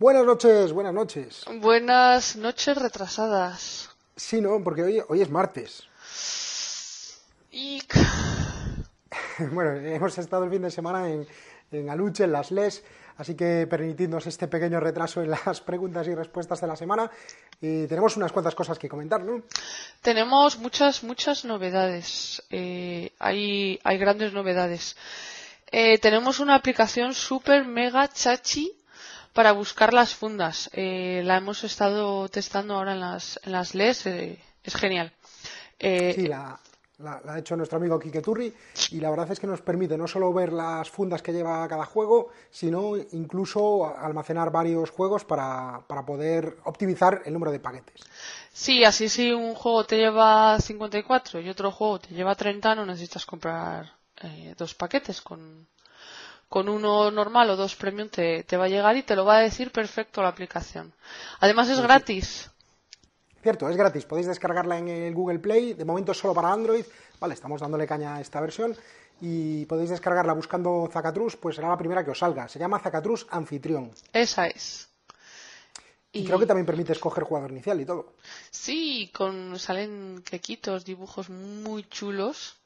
Buenas noches, buenas noches. Buenas noches retrasadas. Sí, no, porque hoy, hoy es martes. Y... bueno, hemos estado el fin de semana en, en Aluche, en las LES, así que permitidnos este pequeño retraso en las preguntas y respuestas de la semana. Y tenemos unas cuantas cosas que comentar, ¿no? Tenemos muchas, muchas novedades. Eh, hay, hay grandes novedades. Eh, tenemos una aplicación super mega chachi para buscar las fundas. Eh, la hemos estado testando ahora en las, en las LES. Eh, es genial. Eh, sí, la, la, la, ha hecho nuestro amigo Kike Turri y la verdad es que nos permite no solo ver las fundas que lleva cada juego, sino incluso almacenar varios juegos para, para poder optimizar el número de paquetes. Sí, así si un juego te lleva 54 y otro juego te lleva 30, no necesitas comprar eh, dos paquetes con, con uno normal o dos premium te, te, va a llegar y te lo va a decir perfecto la aplicación. Además es sí, gratis. Cierto, es gratis. Podéis descargarla en el Google Play. De momento solo para Android. Vale, estamos dándole caña a esta versión. Y podéis descargarla buscando Zacatrus, pues será la primera que os salga. Se llama Zacatrus Anfitrión. Esa es. Y, y creo que también permite escoger jugador inicial y todo. Sí, con salen quequitos, dibujos muy chulos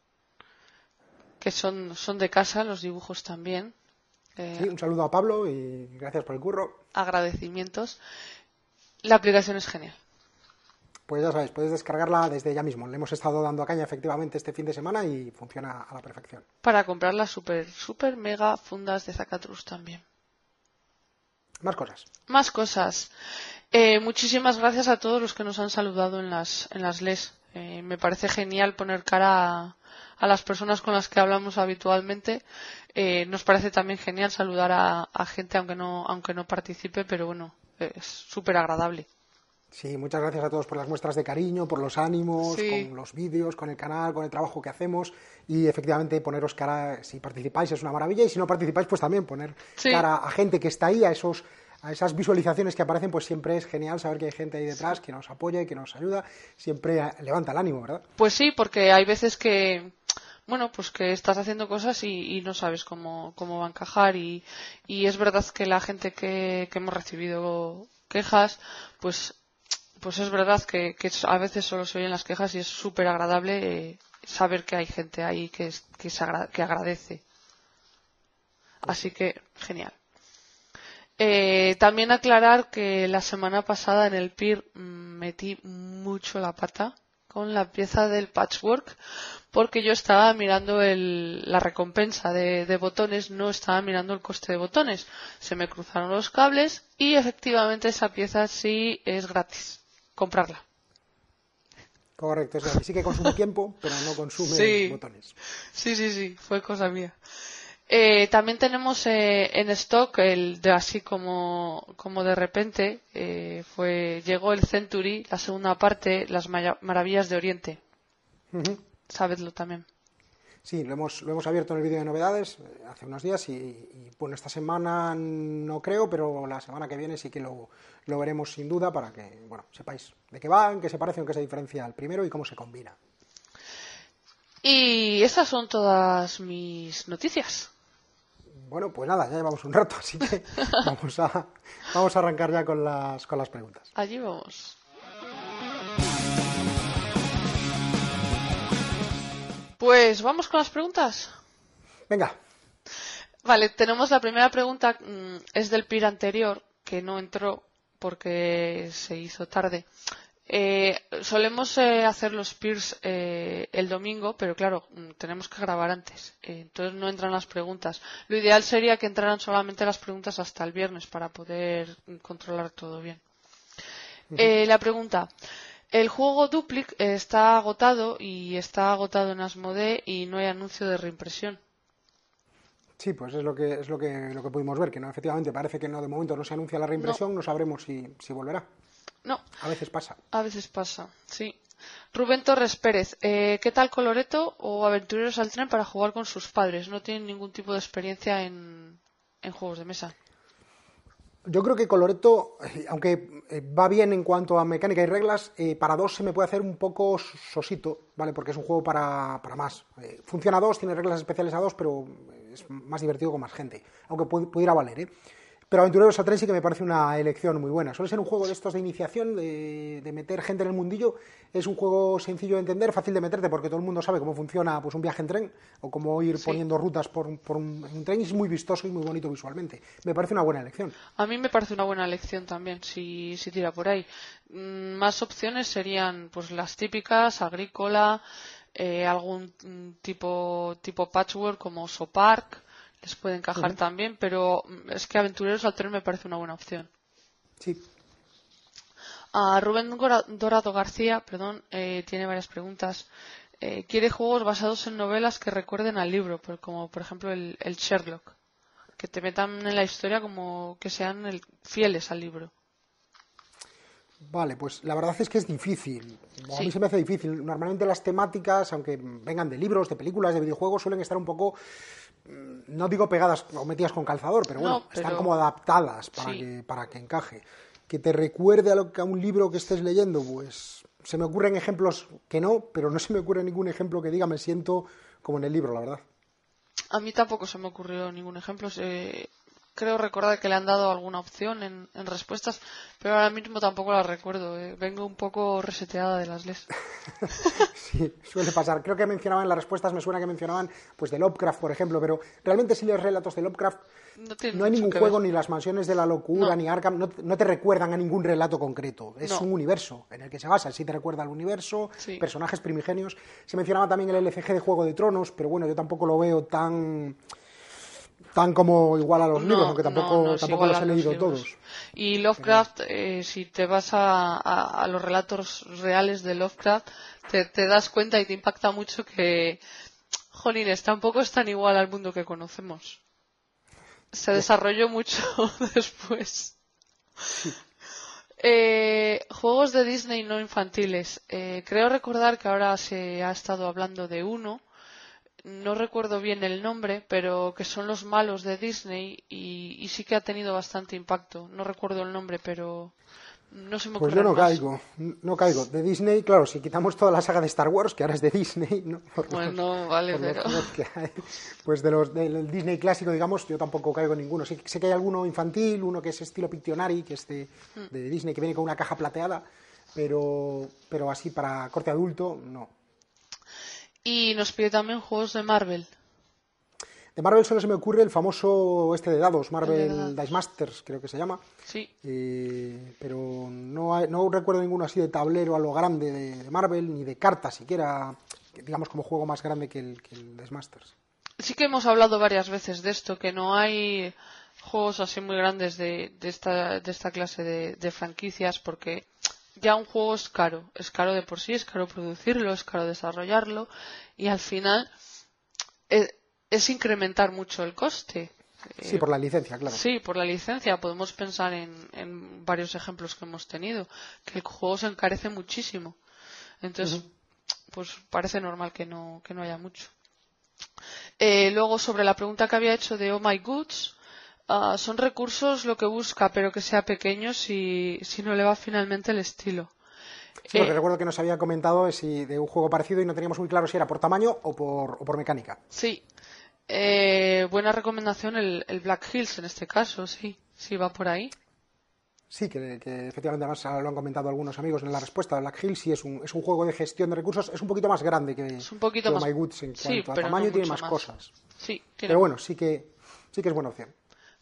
que son, son de casa, los dibujos también. Eh, sí, un saludo a Pablo y gracias por el curro. Agradecimientos. La aplicación es genial. Pues ya sabéis, podéis descargarla desde ya mismo. Le hemos estado dando caña efectivamente este fin de semana y funciona a la perfección. Para comprar las super, super mega fundas de Zacatrus también. Más cosas. Más cosas. Eh, muchísimas gracias a todos los que nos han saludado en las, en las LES. Eh, me parece genial poner cara a, a las personas con las que hablamos habitualmente. Eh, nos parece también genial saludar a, a, gente aunque no, aunque no participe, pero bueno, es súper agradable. Sí, muchas gracias a todos por las muestras de cariño, por los ánimos, sí. con los vídeos, con el canal, con el trabajo que hacemos y efectivamente poneros cara, si participáis es una maravilla y si no participáis pues también poner sí. cara a gente que está ahí, a esos a esas visualizaciones que aparecen, pues siempre es genial saber que hay gente ahí detrás que nos apoya y que nos ayuda, siempre levanta el ánimo, ¿verdad? Pues sí, porque hay veces que, bueno, pues que estás haciendo cosas y, y no sabes cómo, cómo va a encajar y, y es verdad que la gente que, que hemos recibido quejas, pues, pues es verdad que, que a veces solo se oyen las quejas y es súper agradable eh, saber que hay gente ahí que, que, se agra que agradece. Así que, genial. Eh, también aclarar que la semana pasada en el PIR metí mucho la pata con la pieza del patchwork porque yo estaba mirando el, la recompensa de, de, botones, no estaba mirando el coste de botones. Se me cruzaron los cables y efectivamente esa pieza sí es gratis. Comprarla. Correcto, es gratis. Sí que consume tiempo, pero no consume sí. botones. Sí, sí, sí, fue cosa mía. Eh, también tenemos eh, en stock el de así como, como de repente eh, fue llegó el Century, la segunda parte, las maravillas de Oriente. Uh -huh. Sabedlo también. Sí, lo hemos, lo hemos abierto en el vídeo de novedades hace unos días y, y, bueno, esta semana no creo, pero la semana que viene sí que lo, lo veremos sin duda para que, bueno, sepáis de qué va, en qué se parece, en qué se diferencia al primero y cómo se combina. Y estas son todas mis noticias. Bueno, pues nada, ya llevamos un rato, así que vamos a, vamos a arrancar ya con las, con las preguntas. Allí vamos. Pues vamos con las preguntas. Venga. Vale, tenemos la primera pregunta, mm, es del PIR anterior, que no entró porque se hizo tarde. Eh, solemos eh, hacer los peers eh, el domingo, pero claro, mm, tenemos que grabar antes. Eh, entonces no entran las preguntas. Lo ideal sería que entraran solamente las preguntas hasta el viernes para poder controlar todo bien. Uh -huh. la pregunta. El juego Duplic está agotado y está agotado en Asmodee y no hay anuncio de reimpresión. Sí, pues es lo que es lo que lo que pudimos ver, que no efectivamente parece que no de momento no se anuncia la reimpresión, no, no sabremos si, si volverá. No. A veces pasa. A veces pasa, sí. Rubén Torres Pérez, eh, ¿qué tal Coloreto o Aventureros al Tren para jugar con sus padres? No tienen ningún tipo de experiencia en, en juegos de mesa. Yo creo que Coloreto, aunque eh, va bien en cuanto a mecánica y reglas, eh, para dos se me puede hacer un poco sosito, ¿vale? Porque es un juego para, para más. Eh, funciona a dos, tiene reglas especiales a dos, pero es más divertido con más gente, aunque pudiera valer, ¿eh? Pero Aventureros al Tren sí que me parece una elección muy buena. Suele ser un juego de estos de iniciación, de, meter gente en el mundillo. Es un juego sencillo de entender, fácil de meterte, porque todo el mundo sabe cómo funciona pues, un viaje en tren o cómo ir poniendo rutas por, un, tren. Y es muy vistoso y muy bonito visualmente. Me parece una buena elección. A mí me parece una buena elección también, si, si tira por ahí. Mm, más opciones serían pues las típicas, agrícola, eh, algún tipo, tipo patchwork como Sopark les puede encajar también, pero es que Aventureros al Tren me parece una buena opción. Sí. A Rubén Dorado García, perdón, eh, tiene varias preguntas. Eh, quiere juegos basados en novelas que recuerden al libro, como por ejemplo el, Sherlock, que te metan en la historia como que sean fieles al libro. Vale, pues la verdad es que es difícil. A mí se me hace difícil. Normalmente las temáticas, aunque vengan de libros, de películas, de videojuegos, suelen estar un poco Mm, no digo pegadas o metidas con calzador, pero bueno, están como adaptadas para, que, para que encaje. Que te recuerde a, lo, a un libro que estés leyendo, pues se me ocurren ejemplos que no, pero no se me ocurre ningún ejemplo que diga me siento como en el libro, la verdad. A mí tampoco se me ocurrió ningún ejemplo creo recordar que le han dado alguna opción en, respuestas, pero ahora mismo tampoco la recuerdo. Eh. Vengo un poco reseteada de las les. sí, suele pasar. Creo que mencionaban en las respuestas, me suena que mencionaban pues de Lovecraft, por ejemplo, pero realmente si lees relatos de Lovecraft, no, hay ningún juego, ni las mansiones de la locura, ni Arkham, no, te recuerdan a ningún relato concreto. Es un universo en el que se basa. Sí te recuerda al universo, personajes primigenios. Se mencionaba también el LCG de Juego de Tronos, pero bueno, yo tampoco lo veo tan tan como igual a los libros, aunque tampoco, tampoco los he leído todos. Y Lovecraft, eh, si te vas a, los relatos reales de Lovecraft, te, das cuenta y te impacta mucho que, jolines, tampoco es tan igual al mundo que conocemos. Se desarrolló mucho después. Eh, juegos de Disney no infantiles. Eh, creo recordar que ahora se ha estado hablando de uno no recuerdo bien el nombre, pero que son los malos de Disney y, sí que ha tenido bastante impacto. No recuerdo el nombre, pero no se me ocurre. Pues yo no caigo, no caigo. De Disney, claro, si quitamos toda la saga de Star Wars, que ahora es de Disney, ¿no? bueno, vale, pero... pues de los del Disney clásico, digamos, yo tampoco caigo en ninguno. sé que hay alguno infantil, uno que es estilo Pictionary, que es de, hmm. de Disney, que viene con una caja plateada, pero, pero así para corte adulto, no. Y nos pide también juegos de Marvel. De Marvel solo se me ocurre el famoso este de dados, Marvel Dice Masters, creo que se llama. Sí. Eh, pero no, no recuerdo ninguno así de tablero a lo grande de, Marvel, ni de cartas siquiera, digamos como juego más grande que el, que el Dice Masters. Sí que hemos hablado varias veces de esto, que no hay juegos así muy grandes de, de, esta, de esta clase de, de franquicias, porque ya un juego es caro, es caro de por sí, es caro producirlo, es caro desarrollarlo y al final es, incrementar mucho el coste. Sí, por la licencia, claro. Sí, por la licencia. Podemos pensar en, varios ejemplos que hemos tenido, que el juego se encarece muchísimo. Entonces, pues parece normal que no, que no haya mucho. Eh, luego, sobre la pregunta que había hecho de Oh My Goods, Ah, son recursos lo que busca, pero que sea pequeño si, si no le va finalmente el estilo. Sí, porque eh, recuerdo que nos había comentado si de un juego parecido y no teníamos muy claro si era por tamaño o por, o por mecánica. Sí. Eh, buena recomendación el, el, Black Hills en este caso, sí. Sí, va por ahí. Sí, que, efectivamente además lo han comentado algunos amigos en la respuesta. Black Hills sí es un, es un juego de gestión de recursos, es un poquito más grande que, es un poquito más... My Goods en cuanto a tamaño y tiene más, cosas. Sí, Pero bueno, sí que, sí que es buena opción.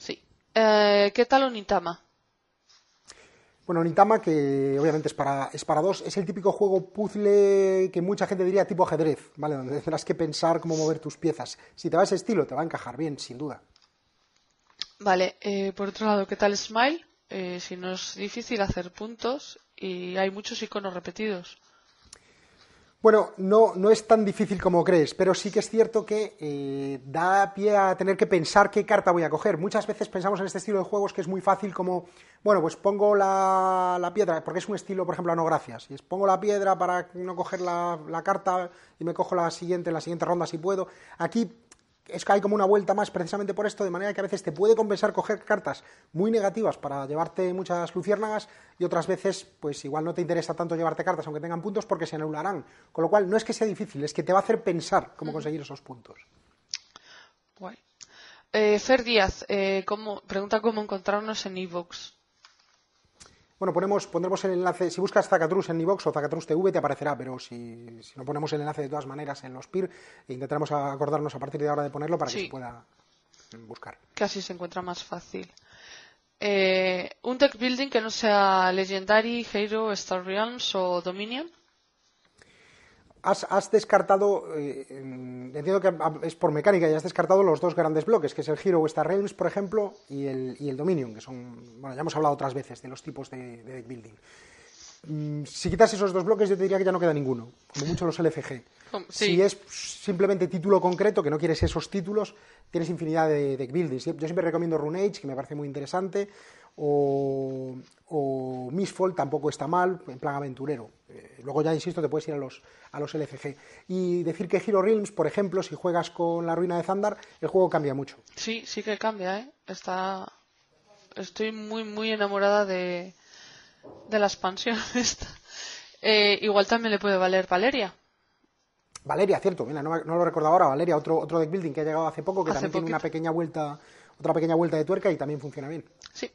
Sí. Eh, ¿Qué tal Onitama? Bueno, Onitama, que obviamente es para, es para dos, es el típico juego puzzle que mucha gente diría tipo ajedrez, ¿vale? Donde tendrás que pensar cómo mover tus piezas. Si te va ese estilo, te va a encajar bien, sin duda. Vale, eh, por otro lado, ¿qué tal Smile? Eh, si no es difícil hacer puntos y hay muchos iconos repetidos. Bueno, no, no es tan difícil como crees, pero sí que es cierto que eh, da pie a tener que pensar qué carta voy a coger. Muchas veces pensamos en este estilo de juegos que es muy fácil como, bueno, pues pongo la, la piedra, porque es un estilo, por ejemplo, a no gracias. Y es pongo la piedra para no coger la, la carta y me cojo la siguiente en la siguiente ronda si puedo. Aquí es que hay como una vuelta más precisamente por esto, de manera que a veces te puede compensar coger cartas muy negativas para llevarte muchas luciérnagas y otras veces pues igual no te interesa tanto llevarte cartas aunque tengan puntos porque se anularán. Con lo cual no es que sea difícil, es que te va a hacer pensar cómo conseguir esos puntos. Guay. Eh, Fer Díaz eh, pregunta cómo encontrarnos en Evox. Bueno, ponemos, pondremos el enlace, si buscas Zacatrus en iVox o Zacatrus TV te aparecerá, pero si, no ponemos el enlace de todas maneras en los PIR, intentaremos acordarnos a partir de ahora de ponerlo para que se pueda buscar. Casi se encuentra más fácil. Eh, un deck building que no sea Legendary, Hero, Star Realms o Dominion. Has, descartado, eh, entiendo que es por mecánica, y has descartado los dos grandes bloques, que es el Hero Star Realms, por ejemplo, y el, y el Dominion, que son, bueno, ya hemos hablado otras veces de los tipos de, deck building. Mm, si quitas esos dos bloques, yo te diría que ya no queda ninguno, como mucho los LFG. Si es simplemente título concreto, que no quieres esos títulos, tienes infinidad de deck buildings. Yo siempre recomiendo Rune que me parece muy interesante, o, o Misfold tampoco está mal, en plan aventurero. Eh, luego ya, insisto, te puedes ir a los, a los LFG. Y decir que Hero Realms, por ejemplo, si juegas con la ruina de Zandar, el juego cambia mucho. Sí, sí que cambia, ¿eh? Está... Estoy muy, muy enamorada de, de la expansión esta. Eh, igual también le puede valer Valeria. Valeria, cierto, mira, no, lo recordaba ahora, Valeria, otro, otro deck building que ha llegado hace poco, que también tiene una pequeña vuelta, otra pequeña vuelta de tuerca y también funciona bien. Sí.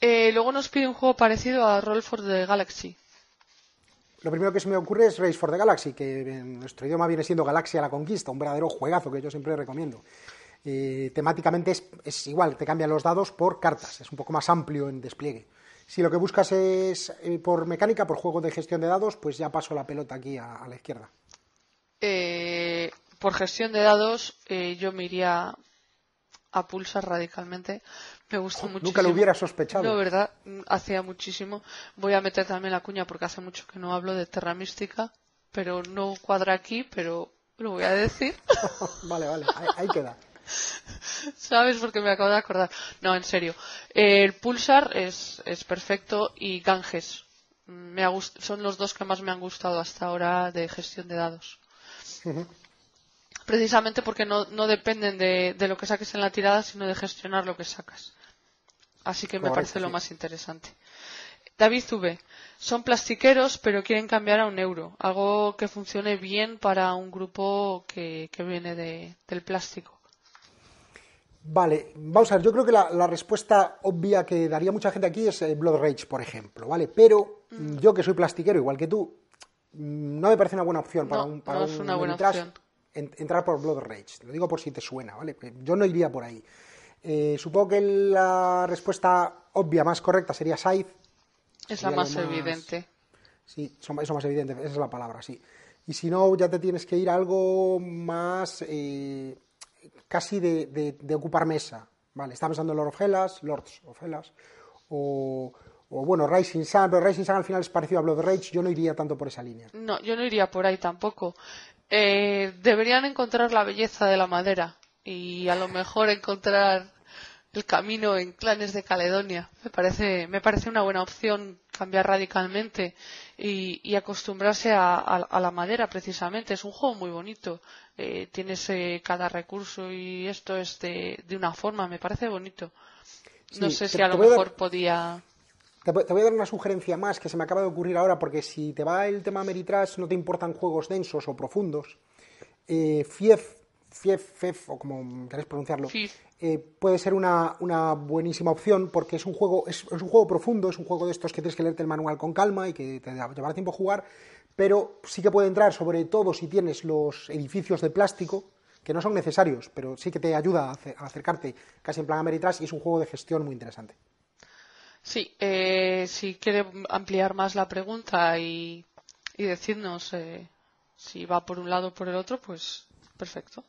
Eh, luego nos pide un juego parecido a Roll for the Galaxy. Lo primero que se me ocurre es Race for the Galaxy, que en nuestro idioma viene siendo Galaxia la Conquista, un verdadero juegazo que yo siempre recomiendo. Eh, temáticamente es, igual, te cambian los dados por cartas, es un poco más amplio en despliegue. Si lo que buscas es eh, por mecánica, por juego de gestión de dados, pues ya paso la pelota aquí a, la izquierda. Eh, por gestión de dados, yo me iría a pulsar radicalmente. Me gusta mucho. Nunca lo hubiera sospechado. No, verdad, hacía muchísimo. Voy a meter también la cuña porque hace mucho que no hablo de Terra Mística, pero no cuadra aquí, pero lo voy a decir. vale, vale, ahí, queda. ¿Sabes? Porque me acabo de acordar. No, en serio. El Pulsar es, es perfecto y Ganges. Me son los dos que más me han gustado hasta ahora de gestión de dados precisamente porque no, no dependen de, lo que saques en la tirada, sino de gestionar lo que sacas. Así que me parece lo más interesante. David V. Son plastiqueros, pero quieren cambiar a un euro. Algo que funcione bien para un grupo que, viene del plástico. Vale, vamos a ver, yo creo que la, respuesta obvia que daría mucha gente aquí es Blood Rage, por ejemplo, ¿vale? Pero mm. yo que soy plastiquero, igual que tú, mm, no me parece una buena opción para un para no es una buena opción entrar por Blood Rage. Lo digo por si te suena, ¿vale? Yo no iría por ahí. Eh, supongo que la respuesta obvia más correcta sería Scythe. Es la más, evidente. Sí, eso más evidente, esa es la palabra, sí. Y si no, ya te tienes que ir a algo más eh, casi de, ocupar mesa. Vale, está pensando en Lord of Hellas, Lords of Hellas, o, o bueno, Rising Sun, pero Rising Sun al final es parecido a Blood Rage, yo no iría tanto por esa línea. No, yo no iría por ahí tampoco. Eh, deberían encontrar la belleza de la madera y a lo mejor encontrar el camino en clanes de Caledonia. Me parece, me parece una buena opción cambiar radicalmente y, acostumbrarse a, la madera precisamente. Es un juego muy bonito. Eh, tienes eh, cada recurso y esto es de, una forma. Me parece bonito. no sé si a lo mejor podía te, voy a dar una sugerencia más que se me acaba de ocurrir ahora, porque si te va el tema Meritrash, no te importan juegos densos o profundos. Eh, Fief, Fief, o como queréis pronunciarlo, eh, puede ser una, buenísima opción porque es un juego es, un juego profundo, es un juego de estos que tienes que leerte el manual con calma y que te llevará tiempo jugar, pero sí que puede entrar sobre todo si tienes los edificios de plástico, que no son necesarios, pero sí que te ayuda a, acercarte casi en plan Ameritrash y es un juego de gestión muy interesante. Sí, eh, si quiere ampliar más la pregunta y, decirnos eh, si va por un lado o por el otro, pues perfecto.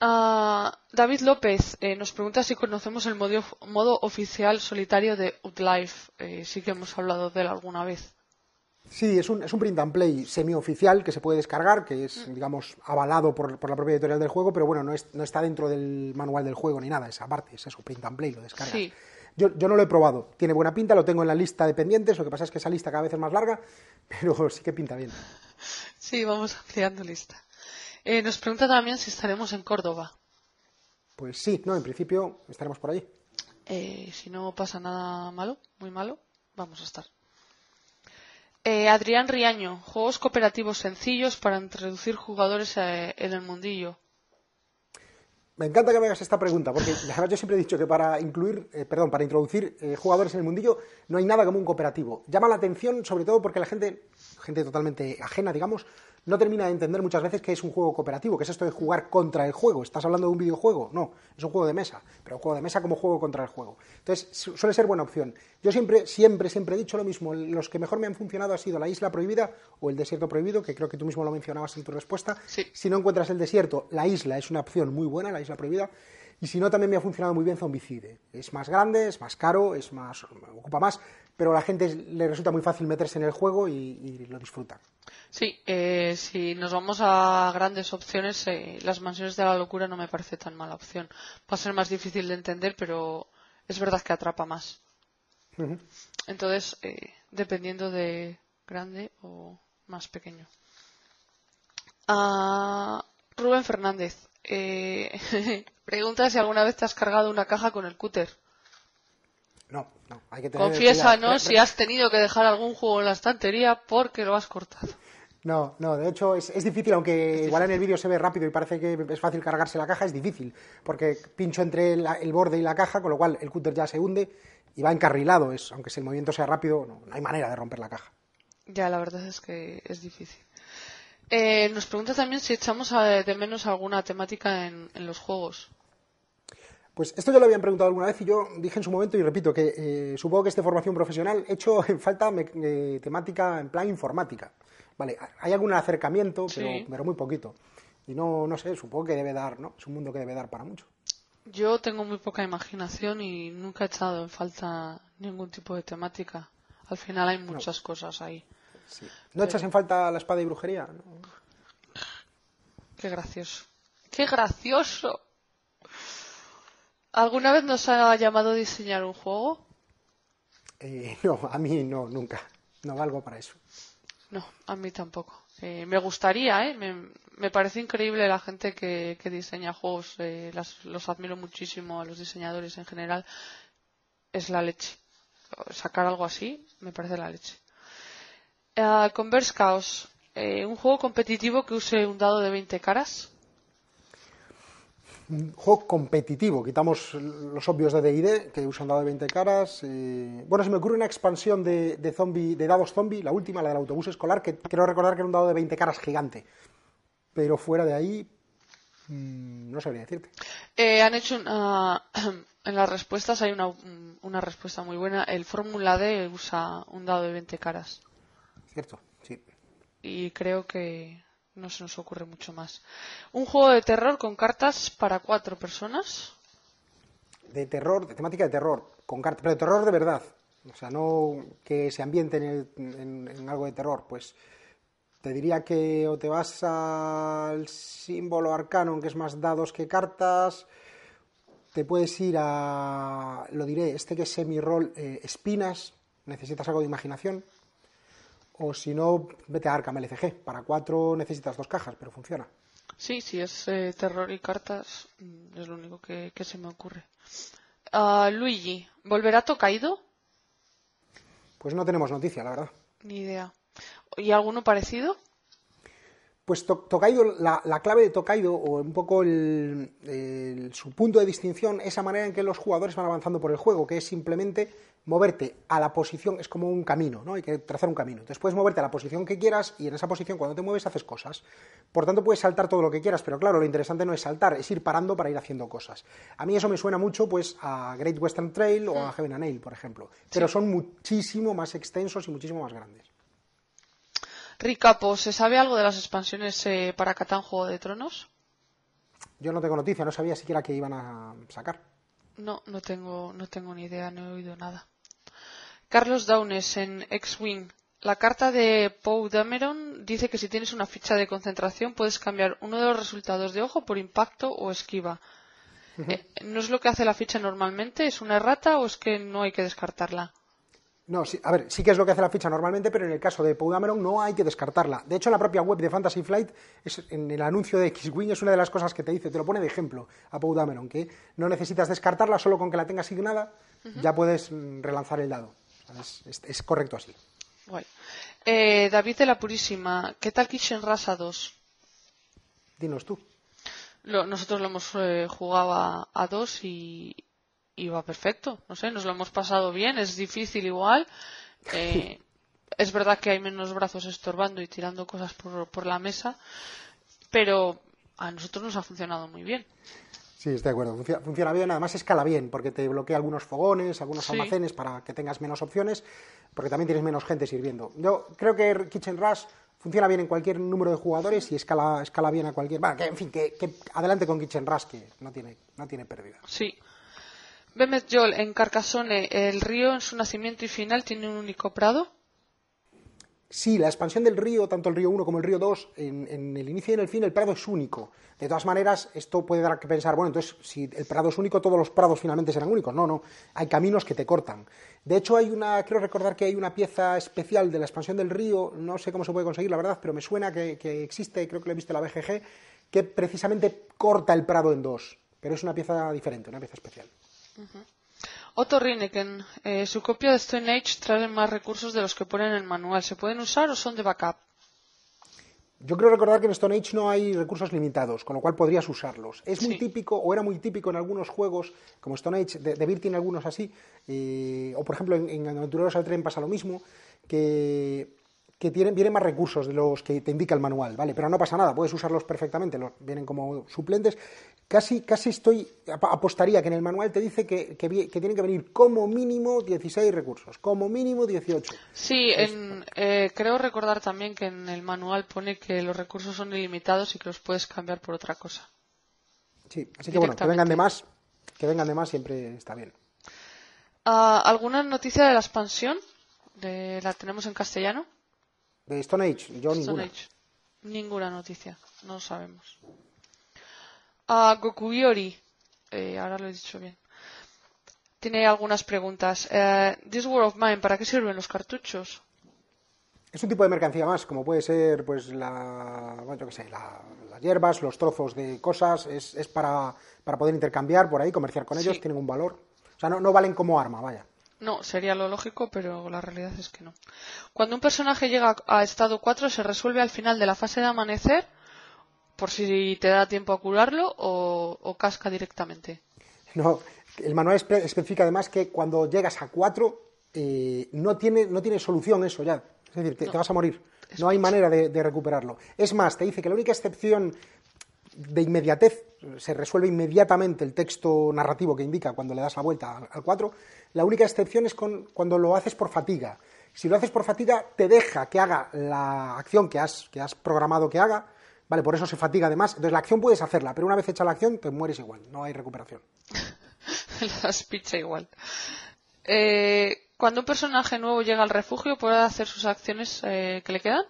Ah, David López eh, nos pregunta si conocemos el modo, modo oficial solitario de Outlife. sí que hemos hablado de él alguna vez. Sí, es un, es un print and play semi-oficial que se puede descargar, que es, mm. digamos, avalado por, la propia editorial del juego, pero bueno, no, no está dentro del manual del juego ni nada, esa parte, es eso, print and play, lo descargas. Sí. Yo, no lo he probado. Tiene buena pinta, lo tengo en la lista de pendientes. Lo que pasa es que esa lista cada vez es más larga, pero sí que pinta bien. Sí, vamos ampliando lista. Eh, nos pregunta también si estaremos en Córdoba. Pues sí, no, en principio estaremos por allí. Eh, si no pasa nada malo, muy malo, vamos a estar. Eh, Adrián Riaño, juegos cooperativos sencillos para introducir jugadores en el mundillo. Me encanta que me hagas esta pregunta, porque además yo siempre he dicho que para incluir, eh, perdón, para introducir eh, jugadores en el mundillo no hay nada como un cooperativo. Llama la atención, sobre todo porque la gente, gente totalmente ajena, digamos, no termina de entender muchas veces que es un juego cooperativo, que es esto de jugar contra el juego. ¿Estás hablando de un videojuego? No, es un juego de mesa, pero un juego de mesa como juego contra el juego. Entonces, suele ser buena opción. Yo siempre, siempre, siempre he dicho lo mismo. Los que mejor me han funcionado ha sido la isla prohibida o el desierto prohibido, que creo que tú mismo lo mencionabas en tu respuesta. Si no encuentras el desierto, la isla es una opción muy buena, la isla prohibida. Y si no, también me ha funcionado muy bien Zombicide. Es más grande, es más caro, es más, ocupa más, pero a la gente le resulta muy fácil meterse en el juego y, lo disfruta. Sí, eh, si nos vamos a grandes opciones, eh, las mansiones de la locura no me parece tan mala opción. Va a ser más difícil de entender, pero es verdad que atrapa más. Entonces, eh, dependiendo de grande o más pequeño. Ah, Rubén Fernández. Pregunta si alguna vez te has cargado una caja con el cúter. No, no, hay que tener Confiésanos si has tenido que dejar algún juego en la estantería porque lo has cortado. No, no, de hecho es, difícil, aunque igual en el vídeo se ve rápido y parece que es fácil cargarse la caja, es difícil, porque pincho entre el, borde y la caja, con lo cual el cúter ya se hunde y va encarrilado, es, aunque si el movimiento sea rápido, no, hay manera de romper la caja. Ya, la verdad es que es difícil. Eh, nos pregunta también si echamos de menos alguna temática en los juegos. Pues esto ya lo habían preguntado alguna vez y yo dije en su momento y repito que eh, supongo que esta formación profesional he hecho en falta eh, temática en plan informática. Vale, hay algún acercamiento, pero, muy poquito. Y no, no sé, supongo que debe dar, ¿no? Es un mundo que debe dar para mucho. Yo tengo muy poca imaginación y nunca he echado en falta ningún tipo de temática. Al final hay muchas cosas ahí. ¿No echas en falta la espada y brujería? Qué gracioso. ¡Qué gracioso! ¿Alguna vez nos ha llamado a diseñar un juego? Eh, no, a mí no, nunca. No valgo para eso. No, a mí tampoco. Eh, me gustaría, ¿eh? Me, parece increíble la gente que, diseña juegos. Eh, los admiro muchísimo a los diseñadores en general. Es la leche. Sacar algo así me parece la leche. Converse Chaos. un juego competitivo que use un dado de 20 caras un juego competitivo. Quitamos los obvios de D&D, que usan dado de 20 caras. Eh, bueno, se me ocurre una expansión de, de, zombie, de dados zombie, la última, la del autobús escolar, que quiero recordar que era un dado de 20 caras gigante. Pero fuera de ahí, mm, no sabría decirte. Eh, han hecho una... En las respuestas hay una, una respuesta muy buena. El Fórmula D usa un dado de 20 caras. Cierto, sí. Y creo que no se nos ocurre mucho más. Un juego de terror con cartas para cuatro personas. De terror, de temática de terror, con cartas, pero de terror de verdad. O sea, no que se ambiente en, algo de terror. Pues te diría que o te vas al símbolo arcano, que es más dados que cartas. Te puedes ir a, lo diré, este que es semi-roll, eh, espinas. Necesitas algo de imaginación o si no, vete a Arkham LCG. Para cuatro necesitas dos cajas, pero funciona. Sí, si es eh, terror y cartas, mm, es lo único que, se me ocurre. Uh, Luigi, ¿volverá Tokaido? Pues no tenemos noticia, la verdad. Ni idea. ¿Y alguno parecido? Pues Tokaido, la, clave de Tokaido, o un poco su punto de distinción, esa manera en que los jugadores van avanzando por el juego, que es simplemente moverte a la posición, es como un camino, ¿no? Hay que trazar un camino. Entonces puedes moverte a la posición que quieras y en esa posición cuando te mueves haces cosas. Por tanto puedes saltar todo lo que quieras, pero claro, lo interesante no es saltar, es ir parando para ir haciendo cosas. A mí eso me suena mucho pues a Great Western Trail o a. Heaven and Nail, por ejemplo, pero son muchísimo más extensos y muchísimo más grandes. Ricapo, ¿se sabe algo de las expansiones eh, para Catán Juego de Tronos? Yo no tengo noticia, no sabía siquiera que iban a sacar. No, no tengo, no tengo ni idea, no he oído nada. Carlos Downes en X-Wing. La carta de Poe Dameron dice que si tienes una ficha de concentración puedes cambiar uno de los resultados de ojo por impacto o esquiva. Eh, ¿No es lo que hace la ficha normalmente? ¿Es una errata o es que no hay que descartarla? No, sí, a ver, sí que es lo que hace la ficha normalmente, pero en el caso de Poe Dameron no hay que descartarla. De hecho, en la propia web de Fantasy Flight, en el anuncio de X-Wing, es una de las cosas que te dice, te lo pone de ejemplo a Poe Dameron, que no necesitas descartarla, solo con que la tengas asignada ya puedes mm, relanzar el dado. Es, correcto así. Eh, David de la Purísima, ¿qué tal Kitchen Rasa 2? Dinos tú. nosotros lo hemos eh, jugado a, dos y, va perfecto. No sé, nos lo hemos pasado bien. Es difícil igual. Eh, es verdad que hay menos brazos estorbando y tirando cosas por, la mesa, pero a nosotros nos ha funcionado muy bien. Sí, estoy de acuerdo. Funciona, bien, además escala bien, porque te bloquea algunos fogones, algunos almacenes para que tengas menos opciones, porque también tienes menos gente sirviendo. Yo creo que Kitchen Rush funciona bien en cualquier número de jugadores y escala, escala bien a cualquier. Bueno, que, en fin, que, adelante con Kitchen Rush, que no tiene, no tiene pérdida. Sí. Bemet Joel, en Carcassonne, el río en su nacimiento y final tiene un único prado. Sí, la expansión del río, tanto el río 1 como el río 2, en, el inicio y en el fin, el prado es único. De todas maneras, esto puede dar que pensar, bueno, entonces, si el prado es único, todos los prados finalmente serán únicos. No, no, hay caminos que te cortan. De hecho, hay una, quiero recordar que hay una pieza especial de la expansión del río, no sé cómo se puede conseguir, la verdad, pero me suena que, existe, creo que lo he visto en la BGG, que precisamente corta el prado en dos. Pero es una pieza diferente, una pieza especial. Otto Rinneken, eh, su copia de Stone Age trae más recursos de los que ponen en el manual. ¿Se pueden usar o son de backup? Yo creo recordar que en Stone Age no hay recursos limitados, con lo cual podrías usarlos. Es muy típico, o era muy típico en algunos juegos, como Stone Age, de, de tiene algunos así, eh, o por ejemplo en, en Aventureros al Tren pasa lo mismo, que que tienen, vienen más recursos de los que te indica el manual, ¿vale? Pero no pasa nada, puedes usarlos perfectamente, los, vienen como suplentes. Casi, casi estoy, apostaría que en el manual te dice que, que, tienen que venir como mínimo 16 recursos, como mínimo 18. Sí, eh, creo recordar también que en el manual pone que los recursos son ilimitados y que los puedes cambiar por otra cosa. Sí, así que bueno, que vengan de más, que vengan de más siempre está bien. Ah, ¿Alguna noticia de la expansión? De, ¿La tenemos en castellano? De Stone Age, yo ninguna. Ninguna noticia, no lo sabemos. A Gokuyori, eh, ahora lo he dicho bien. Tiene algunas preguntas. Eh, This War of Mine, ¿para qué sirven los cartuchos? Es un tipo de mercancía más, como puede ser, pues, la, bueno, qué sé, las hierbas, los trozos de cosas, es, es para, para, poder intercambiar por ahí, comerciar con ellos, tienen un valor. O sea, no, no valen como arma, vaya. No, sería lo lógico, pero la realidad es que no. Cuando un personaje llega a estado 4 se resuelve al final de la fase de amanecer, por si te da tiempo a curarlo, o, casca directamente. No, el manual especifica además que cuando llegas a 4 eh, no, tiene, no tiene solución eso ya. Es decir, te, vas a morir. No hay manera de, de, recuperarlo. Es más, te dice que la única excepción de inmediatez, se resuelve inmediatamente el texto narrativo que indica cuando le das la vuelta al 4, la única excepción es con, cuando lo haces por fatiga. Si lo haces por fatiga, te deja que haga la acción que has, que has programado que haga, ¿vale? Por eso se fatiga además. Entonces la acción puedes hacerla, pero una vez hecha la acción, te mueres igual, no hay recuperación. Las picha igual. Eh, cuando un personaje nuevo llega al refugio, ¿puede hacer sus acciones eh, que le quedan?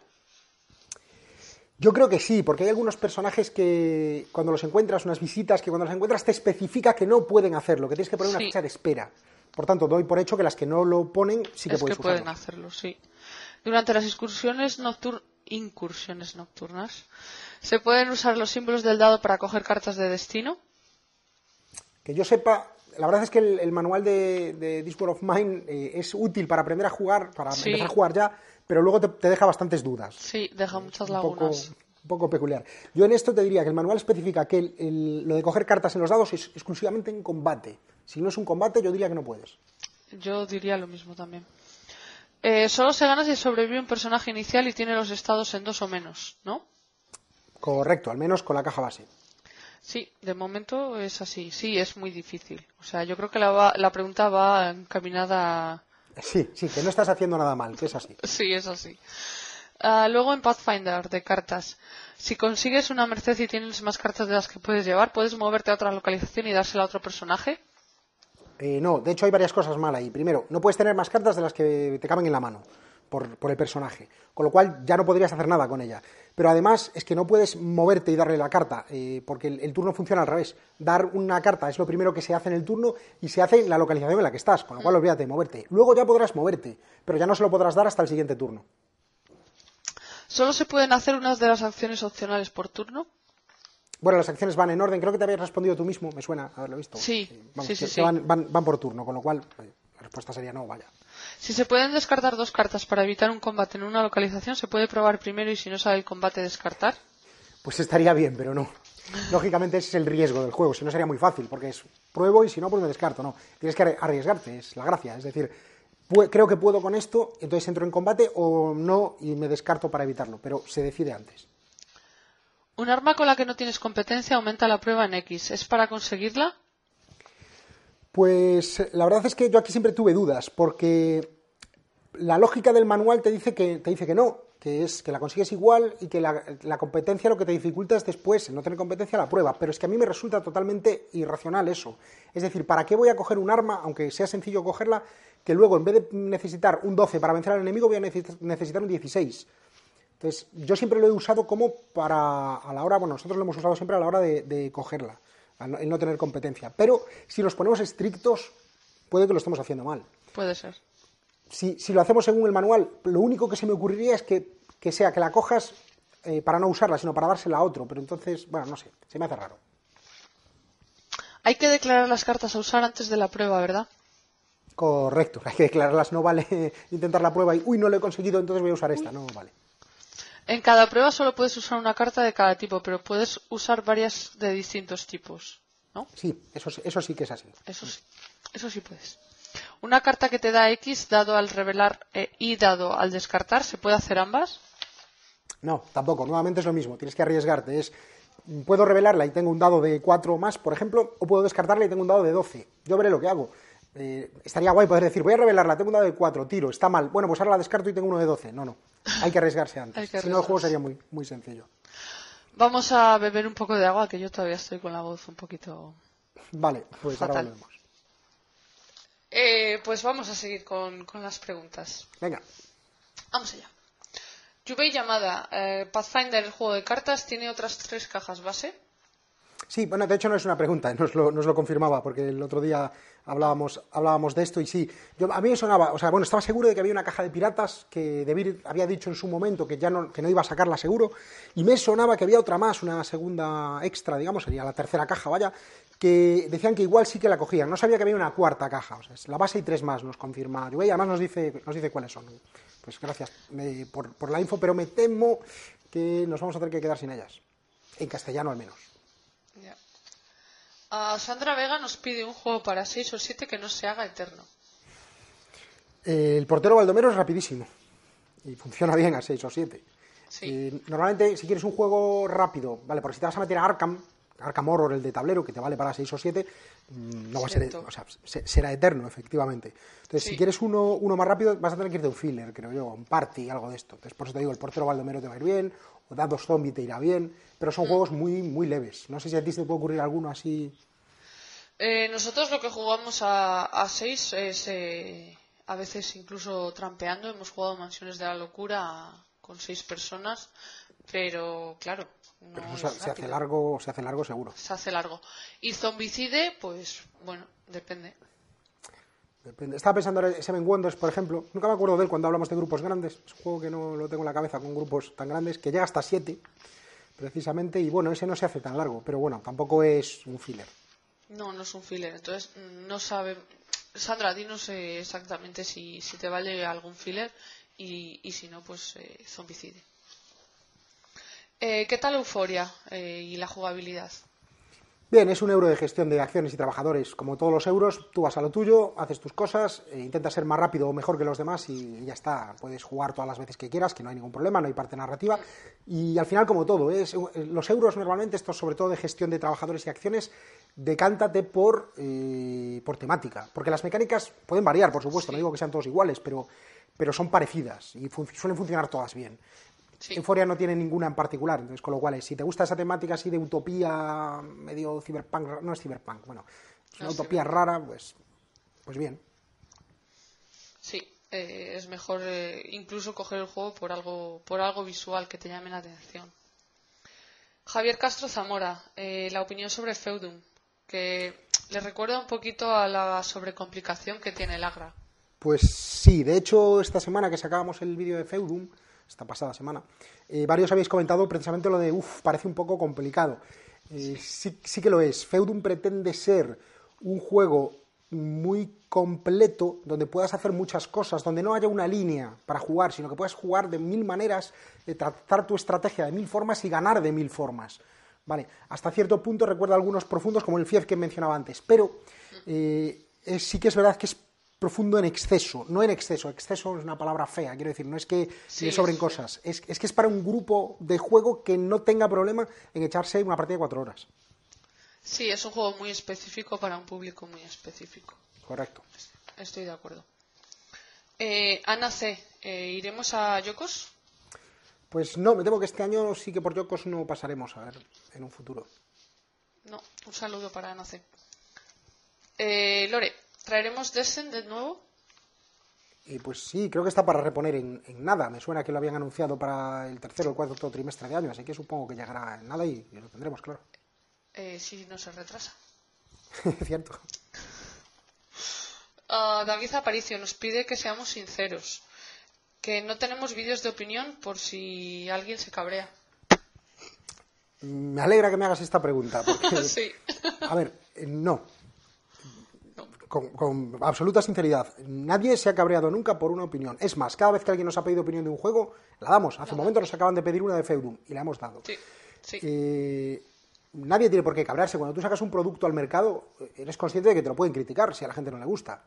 Yo creo que sí, porque hay algunos personajes que cuando los encuentras, unas visitas, que cuando los encuentras te especifica que no pueden hacerlo, que tienes que poner una ficha de espera. Por tanto, doy por hecho que las que no lo ponen sí que es que pueden hacerlo, sí. Durante las excursiones nocturnas, incursiones nocturnas, ¿se pueden usar los símbolos del dado para coger cartas de destino? Que yo sepa, la verdad es que el, manual de, de, This World of Mine eh, es útil para aprender a jugar, para empezar a jugar ya, pero luego te, deja bastantes dudas. Sí, deja muchas lagunas. Un poco, peculiar. Yo en esto te diría que el manual especifica que lo de coger cartas en los dados es exclusivamente en combate. Si no es un combate, yo diría que no puedes. Yo diría lo mismo también. Eh, solo se gana si sobrevive un personaje inicial y tiene los estados en dos o menos, ¿no? Correcto, al menos con la caja base. Sí, de momento es así. Sí, es muy difícil. O sea, yo creo que la, la pregunta va encaminada Sí, sí, que no estás haciendo nada mal, que es así. Sí, es así. Ah, luego en Pathfinder de cartas. Si consigues una merced y tienes más cartas de las que puedes llevar, ¿puedes moverte a otra localización y dársela a otro personaje? Eh, no, de hecho hay varias cosas mal ahí. Primero, no puedes tener más cartas de las que te caben en la mano por, el personaje, con lo cual ya no podrías hacer nada con ella. Pero además es que no puedes moverte y darle la carta, eh, porque el, turno funciona al revés. Dar una carta es lo primero que se hace en el turno y se hace en la localización en la que estás, con lo cual olvídate de moverte. Luego ya podrás moverte, pero ya no se lo podrás dar hasta el siguiente turno. ¿Solo se pueden hacer unas de las acciones opcionales por turno? Bueno, las acciones van en orden. Creo que te habías respondido tú mismo, me suena haberlo visto. Sí, sí, sí, van, van, por turno, con lo cual eh, la respuesta sería no, vaya. Si se pueden descartar dos cartas para evitar un combate en una localización, ¿se puede probar primero y si no sale el combate descartar? Pues estaría bien, pero no. lógicamente ese es el riesgo del juego, si no sería muy fácil, porque es pruebo y si no, pues me descarto, no. Tienes que arriesgarte, es la gracia, es decir, creo que puedo con esto, entonces entro en combate o no y me descarto para evitarlo, pero se decide antes. Un arma con la que no tienes competencia aumenta la prueba en X. ¿Es para conseguirla? Pues la verdad es que yo aquí siempre tuve dudas, porque la lógica del manual te dice que, te dice que no, que es que la consigues igual y que la, competencia lo que te dificulta es después, no tener competencia, la prueba. Pero es que a mí me resulta totalmente irracional eso. Es decir, ¿para qué voy a coger un arma, aunque sea sencillo cogerla, que luego en vez de necesitar un 12 para vencer al enemigo voy a necesitar un 16? Entonces, yo siempre lo he usado como para, a la hora, bueno, nosotros lo hemos usado siempre a la hora de, cogerla, el no tener competencia. Pero si nos ponemos estrictos, puede que lo estemos haciendo mal. Puede ser si, si, lo hacemos según el manual, lo único que se me ocurriría es que, sea que la cojas eh, para no usarla, sino para dársela a otro. Pero entonces, bueno, no sé, se me hace raro. Hay que declarar las cartas a usar antes de la prueba, ¿verdad? Correcto, hay que declararlas. No vale intentar la prueba y, uy, no lo he conseguido, entonces voy a usar esta. No vale. En cada prueba solo puedes usar una carta de cada tipo, pero puedes usar varias de distintos tipos, ¿no? Sí, eso, eso sí que es así. Eso sí, eso sí puedes. Una carta que te da X dado al revelar eh, y dado al descartar, ¿se puede hacer ambas? No, tampoco. Nuevamente es lo mismo. Tienes que arriesgarte. Es, puedo revelarla y tengo un dado de 4 más, por ejemplo, o puedo descartarla y tengo un dado de 12. Yo veré lo que hago. Eh, estaría guay poder decir, voy a revelarla, tengo un dado de 4, tiro, está mal. Bueno, pues ahora la descarto y tengo uno de 12. No, no. Hay que arriesgarse antes. si no, el juego sería muy, muy sencillo. Vamos a beber un poco de agua, que yo todavía estoy con la voz un poquito. Vale, pues ahora volvemos. Eh, pues vamos a seguir con, las preguntas. Venga. Vamos allá. Yubei llamada eh, Pathfinder, el juego de cartas, tiene otras tres cajas base. Sí, bueno, de hecho no es una pregunta, nos lo, nos lo confirmaba, porque el otro día hablábamos, hablábamos de esto y sí, yo, a mí me sonaba, o sea, bueno, estaba seguro de que había una caja de piratas que David había dicho en su momento que ya no, que no iba a sacarla seguro, y me sonaba que había otra más, una segunda extra, digamos, sería la tercera caja, vaya, que decían que igual sí que la cogían. No sabía que había una cuarta caja. O sea, la base y tres más, nos confirma. Y además nos dice, nos dice cuáles son. Pues gracias por, la info, pero me temo que nos vamos a tener que quedar sin ellas. En castellano al menos. Sandra Vega nos pide un juego para 6 o 7 que no se haga eterno. el portero Baldomero es rapidísimo. Y funciona bien a 6 o 7. normalmente, si quieres un juego rápido, vale, por si te vas a meter a Arkham, Arkham Horror, el de tablero, que te vale para 6 o 7, mm, no va a ser, o sea, será eterno, efectivamente. Entonces, si quieres uno, uno más rápido, vas a tener que irte un filler, creo yo, un party, algo de esto. Entonces, por eso te digo, el portero Baldomero te va a ir bien, o Zombie te irá bien, pero son mm. juegos muy, muy leves. No sé si a ti se te puede ocurrir alguno así. Eh, nosotros lo que jugamos a 6 es, eh, a veces incluso trampeando, hemos jugado Mansiones de la Locura con 6 personas, pero claro, se, hace largo, se hace largo seguro. Se hace largo. Y zombicide, pues bueno, depende. Depende. Estaba pensando en Seven Wonders, por ejemplo. Nunca me acuerdo de él cuando hablamos de grupos grandes. Es un juego que no lo tengo en la cabeza con grupos tan grandes, que llega hasta siete, precisamente. Y bueno, ese no se hace tan largo, pero bueno, tampoco es un filler. No, no es un filler. Entonces, no sabe. Sandra, dinos eh, exactamente si, si te vale algún filler y, y si no, pues eh, zombicide. Eh, ¿Qué tal Euforia eh, y la jugabilidad? Bien, es un euro de gestión de acciones y trabajadores. Como todos los euros, tú vas a lo tuyo, haces tus cosas, e intentas ser más rápido o mejor que los demás y ya está. Puedes jugar todas las veces que quieras, que no hay ningún problema, no hay parte narrativa. Y al final, como todo, es, los euros normalmente, esto sobre todo de gestión de trabajadores y acciones, decántate por, eh, por temática. Porque las mecánicas pueden variar, por supuesto, no digo que sean todos iguales, pero, pero son parecidas y suelen funcionar todas bien. Euforia no tiene ninguna en particular, entonces con lo cual, si te gusta esa temática así de utopía medio ciberpunk, no es ciberpunk, bueno, es una utopía rara, pues, pues bien. Sí, eh, es mejor eh, incluso coger el juego por algo, por algo visual que te llame la atención. Javier Castro Zamora, eh, la opinión sobre Feudum, que le recuerda un poquito a la sobrecomplicación que tiene el Agra. Pues sí, de hecho, esta semana que sacábamos el vídeo de Feudum, esta pasada semana, eh, varios habéis comentado precisamente lo de, uff, parece un poco complicado. Eh, sí, sí que lo es. Feudum pretende ser un juego muy completo, donde puedas hacer muchas cosas, donde no haya una línea para jugar, sino que puedas jugar de mil maneras, tratar tu estrategia de mil formas y ganar de mil formas. Vale, hasta cierto punto recuerda algunos profundos como el FIEF que mencionaba antes, pero eh, sí que es verdad que es profundo en exceso, no en exceso, exceso es una palabra fea, quiero decir, no es que le sobren cosas, es, es, que es para un grupo de juego que no tenga problema en echarse una partida de cuatro horas. Sí, es un juego muy específico para un público muy específico. Correcto. Estoy de acuerdo. Eh, Ana C., eh, ¿iremos a Yokos? Pues no, me temo que este año sí que por Yokos no pasaremos a ver en un futuro. No, un saludo para Ana C. Eh, Lore, ¿traeremos Descent de nuevo? Y pues sí, creo que está para reponer en, nada. Me suena que lo habían anunciado para el tercero o cuarto trimestre de año, así que supongo que llegará en nada y, lo tendremos, claro. Eh, si no se retrasa. Cierto. Ah, David Aparicio nos pide que seamos sinceros, que no tenemos vídeos de opinión por si alguien se cabrea. Me alegra que me hagas esta pregunta. sí. A ver, eh, no. Con, absoluta sinceridad, nadie se ha cabreado nunca por una opinión. Es más, cada vez que alguien nos ha pedido opinión de un juego, la damos. Hace un momento nos acaban de pedir una de Feudum y la hemos dado. Sí, sí. Eh, nadie tiene por qué cabrearse. Cuando tú sacas un producto al mercado, eres consciente de que te lo pueden criticar si a la gente no le gusta.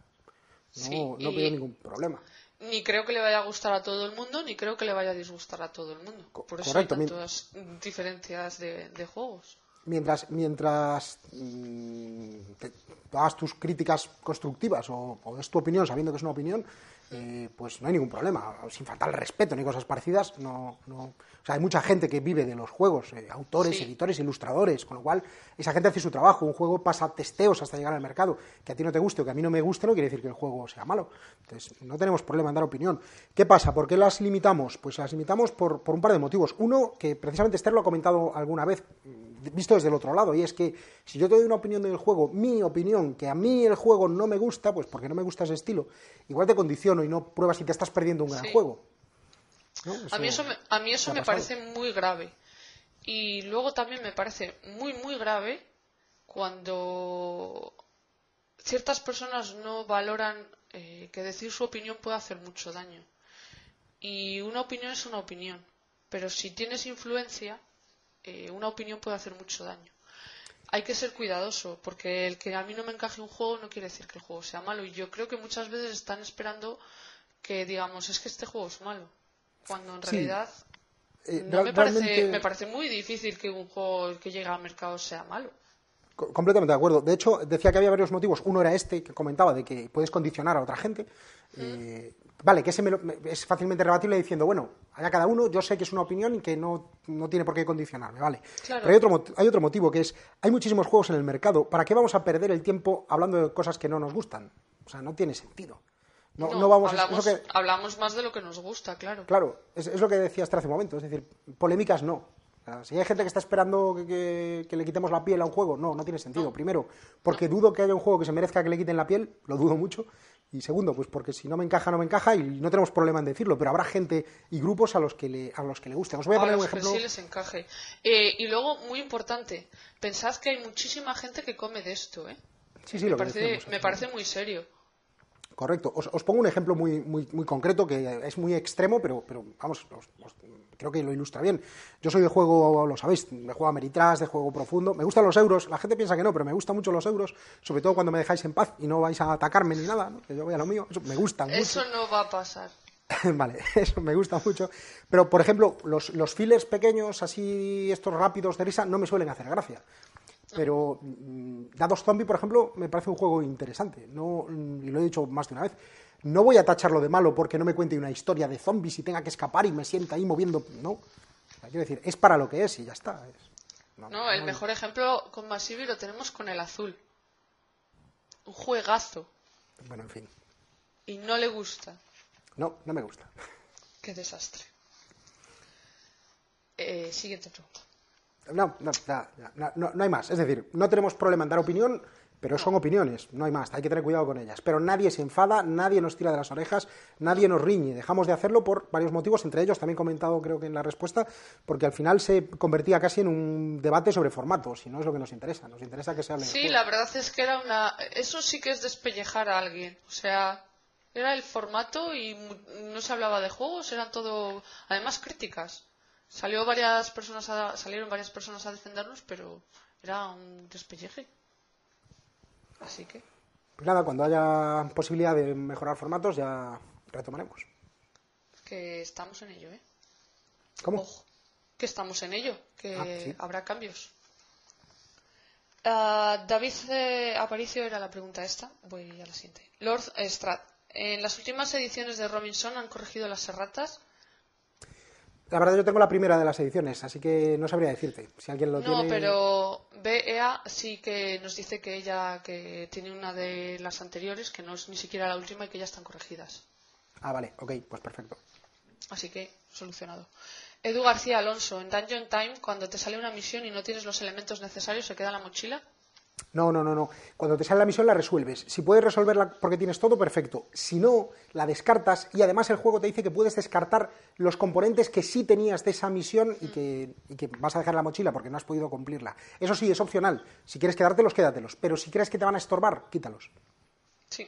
No, no veo ningún problema. Ni creo que le vaya a gustar a todo el mundo, ni creo que le vaya a disgustar a todo el mundo. Por eso hay tantas diferencias de, juegos. Mientras, mientras mm, hagas tus críticas constructivas o, o, es tu opinión sabiendo que es una opinión, eh, pues no hay ningún problema. Sin faltar el respeto ni cosas parecidas, no, no, o sea, hay mucha gente que vive de los juegos, eh, autores, editores, ilustradores, con lo cual esa gente hace su trabajo. Un juego pasa testeos hasta llegar al mercado. Que a ti no te guste o que a mí no me guste no quiere decir que el juego sea malo. Entonces, no tenemos problema en dar opinión. ¿Qué pasa? ¿Por qué las limitamos? Pues las limitamos por, por un par de motivos. Uno, que precisamente Esther lo ha comentado alguna vez, mm, visto desde el otro lado, y es que si yo te doy una opinión del juego, mi opinión, que a mí el juego no me gusta, pues porque no me gusta ese estilo, igual te condiciono y no pruebas si te estás perdiendo un gran juego a mí eso me, a mí eso me parece muy grave. Y luego también me parece muy, muy grave cuando ciertas personas no valoran eh, que decir su opinión puede hacer mucho daño. Y una opinión es una opinión, pero si tienes influencia, eh, una opinión puede hacer mucho daño. Hay que ser cuidadoso, porque el que a mí no me encaje un juego no quiere decir que el juego sea malo. Y yo creo que muchas veces están esperando que digamos, es que este juego es malo cuando en realidad eh, no me, parece, me parece muy difícil que un juego que llegue al mercado sea malo. Completamente de acuerdo. De hecho, decía que había varios motivos. Uno era este que comentaba de que puedes condicionar a otra gente. Eh, vale, que ese es fácilmente rebatible diciendo, bueno, allá cada uno, yo sé que es una opinión y que no, no tiene por qué condicionarme, ¿vale? Pero hay otro, hay otro motivo que es, hay muchísimos juegos en el mercado, ¿para qué vamos a perder el tiempo hablando de cosas que no nos gustan? O sea, no tiene sentido. No, vamos hablamos, hablamos más de lo que nos gusta, claro. Claro, es, lo que decías hace un momento, es decir, polémicas no. si hay gente que está esperando que, le quitemos la piel a un juego, no, no tiene sentido. Primero, porque dudo que haya un juego que se merezca que le quiten la piel, lo dudo mucho. Y segundo, pues porque si no me encaja, no me encaja y no tenemos problema en decirlo, pero habrá gente y grupos a los que le, a los que le guste. Os voy a, poner un ejemplo. Que sí les encaje. Eh, y luego, muy importante, pensad que hay muchísima gente que come de esto, ¿eh? Sí, sí, me lo parece, me parece muy serio. Correcto. Os, pongo un ejemplo muy, muy, muy concreto que es muy extremo, pero, pero vamos, creo que lo ilustra bien. Yo soy de juego, lo sabéis, de juego Ameritrash, de juego profundo. Me gustan los euros. La gente piensa que no, pero me gustan mucho los euros, sobre todo cuando me dejáis en paz y no vais a atacarme ni nada, que yo voy a lo mío. Eso me gusta mucho. Eso no va a pasar. vale, eso me gusta mucho. Pero, por ejemplo, los, los fillers pequeños, así, estos rápidos de risa, no me suelen hacer gracia. Pero mm, Dados Zombie, por ejemplo, me parece un juego interesante. No, y lo he dicho más de una vez. No voy a tacharlo de malo porque no me cuente una historia de zombies y tenga que escapar y me sienta ahí moviendo. No. quiero decir, es para lo que es y ya está. no, el mejor ejemplo con Massive lo tenemos con el azul. Un juegazo. Bueno, en fin. Y no le gusta. No, no me gusta. Qué desastre. Eh, siguiente pregunta. No, no, no, no, hay más. Es decir, no tenemos problema en dar opinión, pero son opiniones, no hay más. Hay que tener cuidado con ellas. Pero nadie se enfada, nadie nos tira de las orejas, nadie nos riñe. Dejamos de hacerlo por varios motivos, entre ellos también comentado creo que en la respuesta, porque al final se convertía casi en un debate sobre formatos, y no es lo que nos interesa. Nos interesa que se hable. Sí, la verdad es que era una. Eso sí que es despellejar a alguien. O sea, era el formato y no se hablaba de juegos, eran todo. Además, críticas Salió varias personas salieron varias personas a defendernos, pero era un despelleje. Así que. Pues nada, cuando haya posibilidad de mejorar formatos ya retomaremos. Que estamos en ello, ¿eh? ¿Cómo? que estamos en ello, que ah, habrá cambios. Ah, David eh, Aparicio era la pregunta esta. Voy a la siguiente. Lord Strat. En las últimas ediciones de Robinson han corregido las erratas. La verdad yo tengo la primera de las ediciones, así que no sabría decirte. Si alguien lo no, pero BEA sí que nos dice que ella que tiene una de las anteriores, que no es ni siquiera la última y que ya están corregidas. Ah, vale, ok, pues perfecto. Así que solucionado. Edu García Alonso, en Dungeon Time, cuando te sale una misión y no tienes los elementos necesarios, ¿se queda en la mochila? No, no, no, no. Cuando te sale la misión la resuelves. Si puedes resolverla porque tienes todo, perfecto. Si no, la descartas y además el juego te dice que puedes descartar los componentes que sí tenías de esa misión y que, y que vas a dejar en la mochila porque no has podido cumplirla. Eso sí, es opcional. Si quieres quedártelos, quédatelos. Pero si crees que te van a estorbar, quítalos. Sí.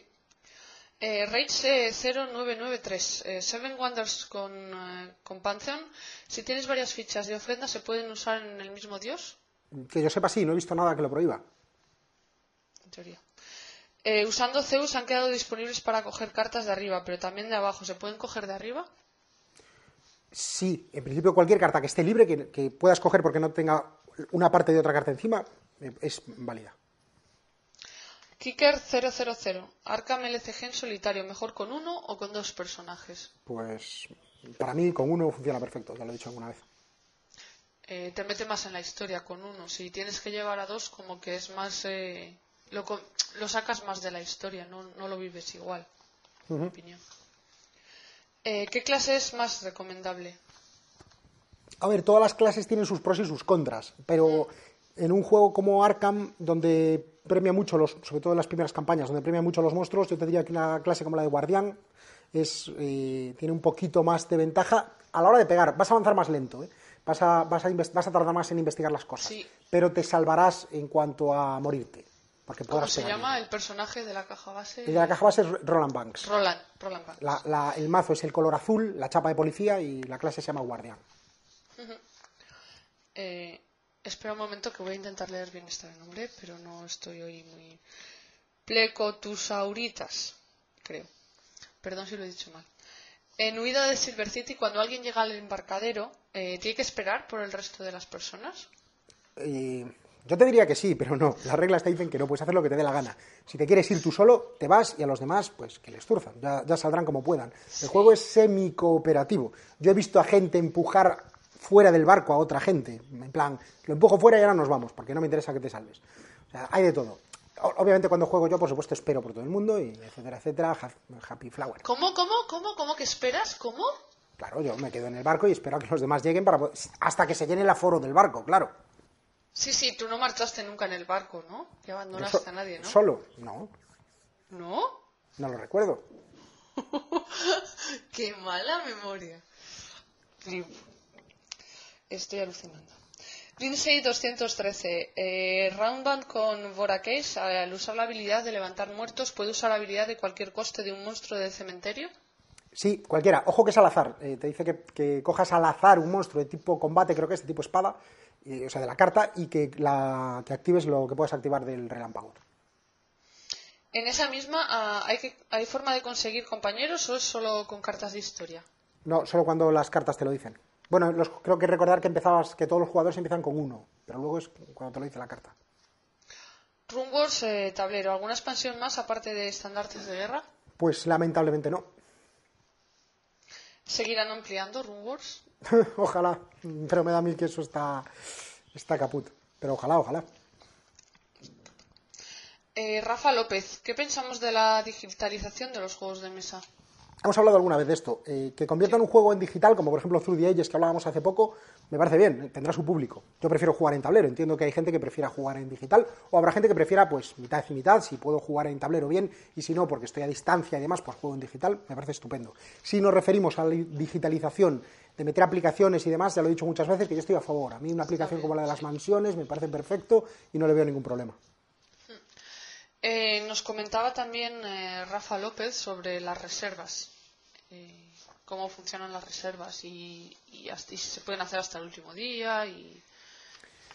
Eh, Rage 0993, eh, Seven Wonders con, eh, con Pantheon. Si tienes varias fichas de ofrenda, ¿se pueden usar en el mismo dios? Que yo sepa, sí, no he visto nada que lo prohíba. Teoría. Eh, usando Zeus han quedado disponibles para coger cartas de arriba, pero también de abajo. ¿Se pueden coger de arriba? Sí, en principio cualquier carta que esté libre, que, que puedas coger porque no tenga una parte de otra carta encima, es válida. Kicker 000. Arkham LCG en solitario, ¿mejor con uno o con dos personajes? Pues para mí con uno funciona perfecto, ya lo he dicho alguna vez. Eh, te mete más en la historia con uno. Si tienes que llevar a dos, como que es más. Eh, lo, lo, sacas más de la historia, no, no lo vives igual. En mi opinión. Eh, ¿Qué clase es más recomendable? A ver, todas las clases tienen sus pros y sus contras, pero en un juego como Arkham, donde premia mucho, los, sobre todo en las primeras campañas, donde premia mucho los monstruos, yo te diría que una clase como la de Guardián es, eh, tiene un poquito más de ventaja a la hora de pegar. Vas a avanzar más lento, ¿eh? vas, a, vas, a vas, a, tardar más en investigar las cosas, pero te salvarás en cuanto a morirte. Porque ¿Cómo se llama el personaje de la caja base? El de la caja base es Roland Banks. Roland, Roland Banks. La, la, el mazo es el color azul, la chapa de policía y la clase se llama Guardián. eh, Espera un momento que voy a intentar leer bien este nombre, pero no estoy hoy muy... Plecotusauritas, creo. Perdón si lo he dicho mal. En huida de Silver City, cuando alguien llega al embarcadero, eh, ¿tiene que esperar por el resto de las personas? Eh, yo te diría que sí, pero no. Las reglas te dicen que no puedes hacer lo que te dé la gana. Si te quieres ir tú solo, te vas y a los demás, pues que les turzan. Ya, saldrán como puedan. El juego es semi-cooperativo. Yo he visto a gente empujar fuera del barco a otra gente. En plan, lo empujo fuera y ahora nos vamos, porque no me interesa que te salves. O sea, hay de todo. Obviamente cuando juego yo, por supuesto, espero por todo el mundo y etcétera, etcétera, happy flower. ¿Cómo, cómo, cómo, cómo que esperas? ¿Cómo? Claro, yo me quedo en el barco y espero a que los demás lleguen para hasta que se llene el aforo del barco, claro. Sí, sí, tú no marchaste nunca en el barco, ¿no? Que abandonaste a nadie, ¿no? Solo, no. ¿No? No lo recuerdo. Qué mala memoria. Estoy alucinando. Lindsay 213. Eh, Roundband con Vorakesh, al usar la habilidad de levantar muertos, ¿puede usar la habilidad de cualquier coste de un monstruo del cementerio? Sí, cualquiera. Ojo que es al azar. Eh, te dice que, cojas al azar un monstruo de tipo combate, creo que es de tipo espada, o sea, de la carta, y que, la, que actives lo que puedas activar del relámpago. ¿En esa misma ah, ¿hay, que, hay forma de conseguir compañeros o es solo con cartas de historia? No, solo cuando las cartas te lo dicen. Bueno, creo que recordar que empezabas, que todos los jugadores empiezan con uno, pero luego es cuando te lo dice la carta. Runewars eh, tablero, ¿alguna expansión más aparte de estandartes de guerra? Pues lamentablemente no. ¿Seguirán ampliando Runewars? ojalá, pero me da a mí que eso está, está caput. Pero ojalá, ojalá. Eh, Rafa López, ¿qué pensamos de la digitalización de los juegos de mesa? Hemos hablado alguna vez de esto. Eh, que conviertan un juego en digital, como por ejemplo Through the Ages que hablábamos hace poco, me parece bien, tendrá su público. Yo prefiero jugar en tablero, entiendo que hay gente que prefiera jugar en digital, o habrá gente que prefiera pues mitad y mitad, si puedo jugar en tablero bien, y si no, porque estoy a distancia y demás, pues juego en digital, me parece estupendo. Si nos referimos a la digitalización de meter aplicaciones y demás, ya lo he dicho muchas veces que yo estoy a favor. A mí una aplicación como la de las mansiones me parece perfecto y no le veo ningún problema. Eh, nos comentaba también eh, Rafa López sobre las reservas. Eh, cómo funcionan las reservas y, y, si se pueden hacer hasta el último día y,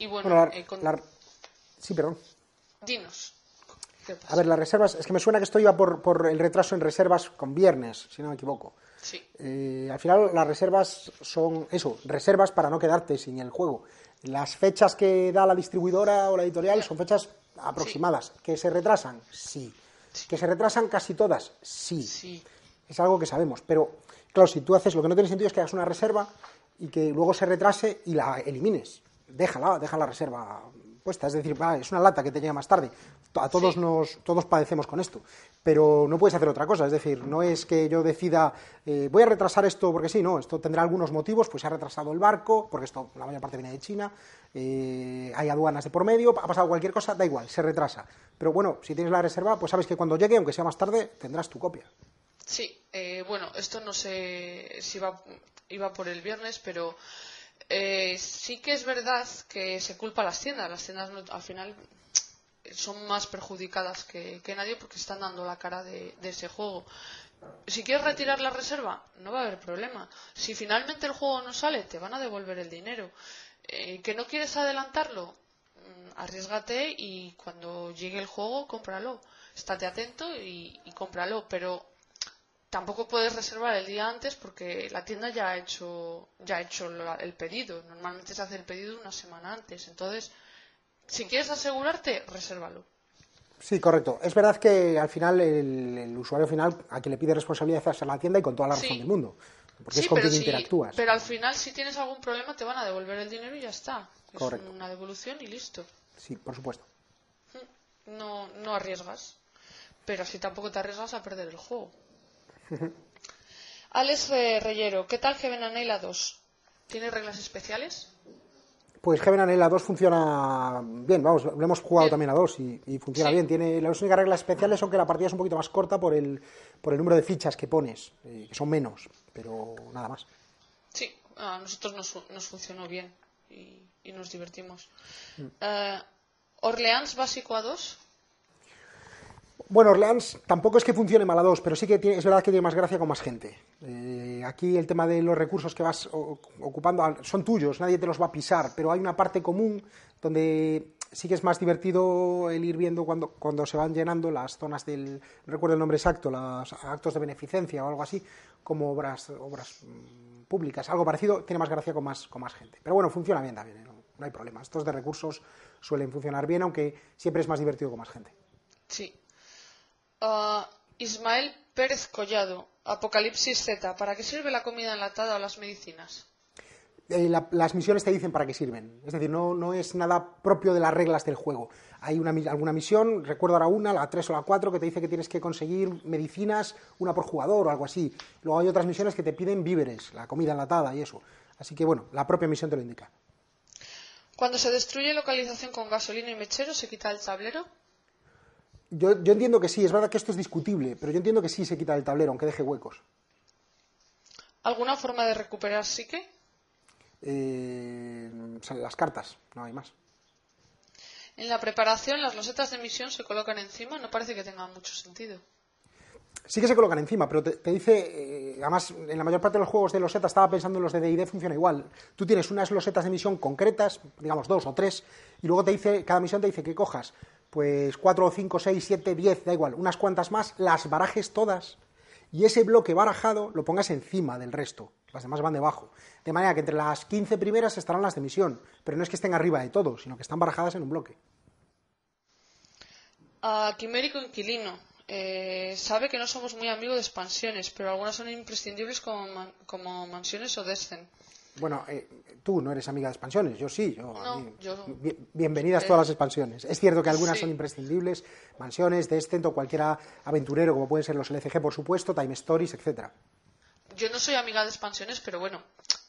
bueno, eh, sí perdón. Dinos. A ver las reservas es que me suena que esto iba por, por el retraso en reservas con viernes si no me equivoco. Sí. Eh, al final las reservas son eso reservas para no quedarte sin el juego. Las fechas que da la distribuidora o la editorial son fechas aproximadas. Que se retrasan sí. Que se retrasan casi todas sí. sí es algo que sabemos. Pero, claro, si tú haces, lo que no tiene sentido es que hagas una reserva y que luego se retrase y la elimines. Déjala, deja la reserva puesta. Es decir, es una lata que te llega más tarde. A todos nos, todos padecemos con esto. Pero no puedes hacer otra cosa. Es decir, no es que yo decida, eh, voy a retrasar esto porque sí, no. Esto tendrá algunos motivos, pues se ha retrasado el barco, porque esto, la mayor parte viene de China, eh, hay aduanas de por medio, ha pasado cualquier cosa, da igual, se retrasa. Pero bueno, si tienes la reserva, pues sabes que cuando llegue, aunque sea más tarde, tendrás tu copia. Sí, eh, bueno, esto no sé si iba, por el viernes, pero eh, sí que es verdad que se culpa a las tiendas. Las tiendas al final son más perjudicadas que, nadie porque están dando la cara de, ese juego. Si quieres retirar la reserva, no va a haber problema. Si finalmente el juego no sale, te van a devolver el dinero. Eh, ¿Que no quieres adelantarlo? Mm, arriesgate y cuando llegue el juego, cómpralo. Estate atento y, y cómpralo. Pero tampoco puedes reservar el día antes porque la tienda ya ha hecho ya ha hecho el pedido. Normalmente se hace el pedido una semana antes. Entonces, si quieres asegurarte, resérvalo. Sí, correcto. Es verdad que al final el, usuario final a quien le pide responsabilidad es a la tienda y con toda la razón del mundo. Porque es con quien interactúas. Pero al final, si tienes algún problema, te van a devolver el dinero y ya está. Es una devolución y listo. Sí, por supuesto. No, no arriesgas. Pero así tampoco te arriesgas a perder el juego. Alex Reyero, ¿qué tal Heaven and 2? ¿Tiene reglas especiales? Pues Heaven and 2 funciona bien, vamos, lo hemos jugado también a 2 y, funciona bien. Tiene las únicas reglas especiales son que la partida es un poquito más corta por el, por el número de fichas que pones, eh, que son menos, pero nada más. Sí, a nosotros nos, funcionó bien y, nos divertimos. Mm. Eh, ¿Orleans básico a 2? Bueno, Orleans tampoco es que funcione mal a dos, pero sí que es verdad que tiene más gracia con más gente. Eh, aquí el tema de los recursos que vas ocupando son tuyos, nadie te los va a pisar, pero hay una parte común donde sí que es más divertido el ir viendo cuando, cuando se van llenando las zonas del, no recuerdo el nombre exacto, los actos de beneficencia o algo así, como obras, obras mm, públicas, algo parecido, tiene más gracia con más, con más gente. Pero bueno, funciona bien también, ¿eh? no, no hay problema. Estos de recursos suelen funcionar bien, aunque siempre es más divertido con más gente. Sí, Ismael Pérez Collado, Apocalipsis Z. ¿Para qué sirve la comida enlatada o las medicinas? Eh, las misiones te dicen para qué sirven. Es decir, no, no, es nada propio de las reglas del juego. Hay una, alguna misión, recuerdo ahora una, la 3 o la 4, que te dice que tienes que conseguir medicinas, una por jugador o algo así. Luego hay otras misiones que te piden víveres, la comida enlatada y eso. Así que bueno, la propia misión te lo indica. Cuando se destruye localización con gasolina y mechero, ¿se quita el tablero? Yo, entiendo que sí, es verdad que esto es discutible, pero yo entiendo que sí se quita el tablero, aunque deje huecos. ¿Alguna forma de recuperar psique? Eh, las cartas, no hay más. En la preparación, las losetas de misión se colocan encima, no parece que tengan mucho sentido. Sí que se colocan encima, pero te, dice, eh, además, en la mayor parte de los juegos de losetas, estaba pensando en los de D&D, funciona igual. Tú tienes unas losetas de misión concretas, digamos dos o tres, y luego te dice, cada misión te dice que cojas pues 4, 5, 6, 7, 10, da igual, unas cuantas más, las barajes todas y ese bloque barajado lo pongas encima del resto. Las demás van debajo. De manera que entre las 15 primeras estarán las de misión, pero no es que estén arriba de todo, sino que están barajadas en un bloque. A Quimérico Inquilino. Eh, sabe que no somos muy amigos de expansiones, pero algunas son imprescindibles como, como mansiones o Descent. Bueno, eh, tú no eres amiga de expansiones, yo sí. Yo, bienvenidas todas las expansiones. Es cierto que algunas son imprescindibles, mansiones, Descent o cualquier aventurero, como pueden ser los LCG, por supuesto, Time Stories, etcétera. Yo no soy amiga de expansiones, pero bueno,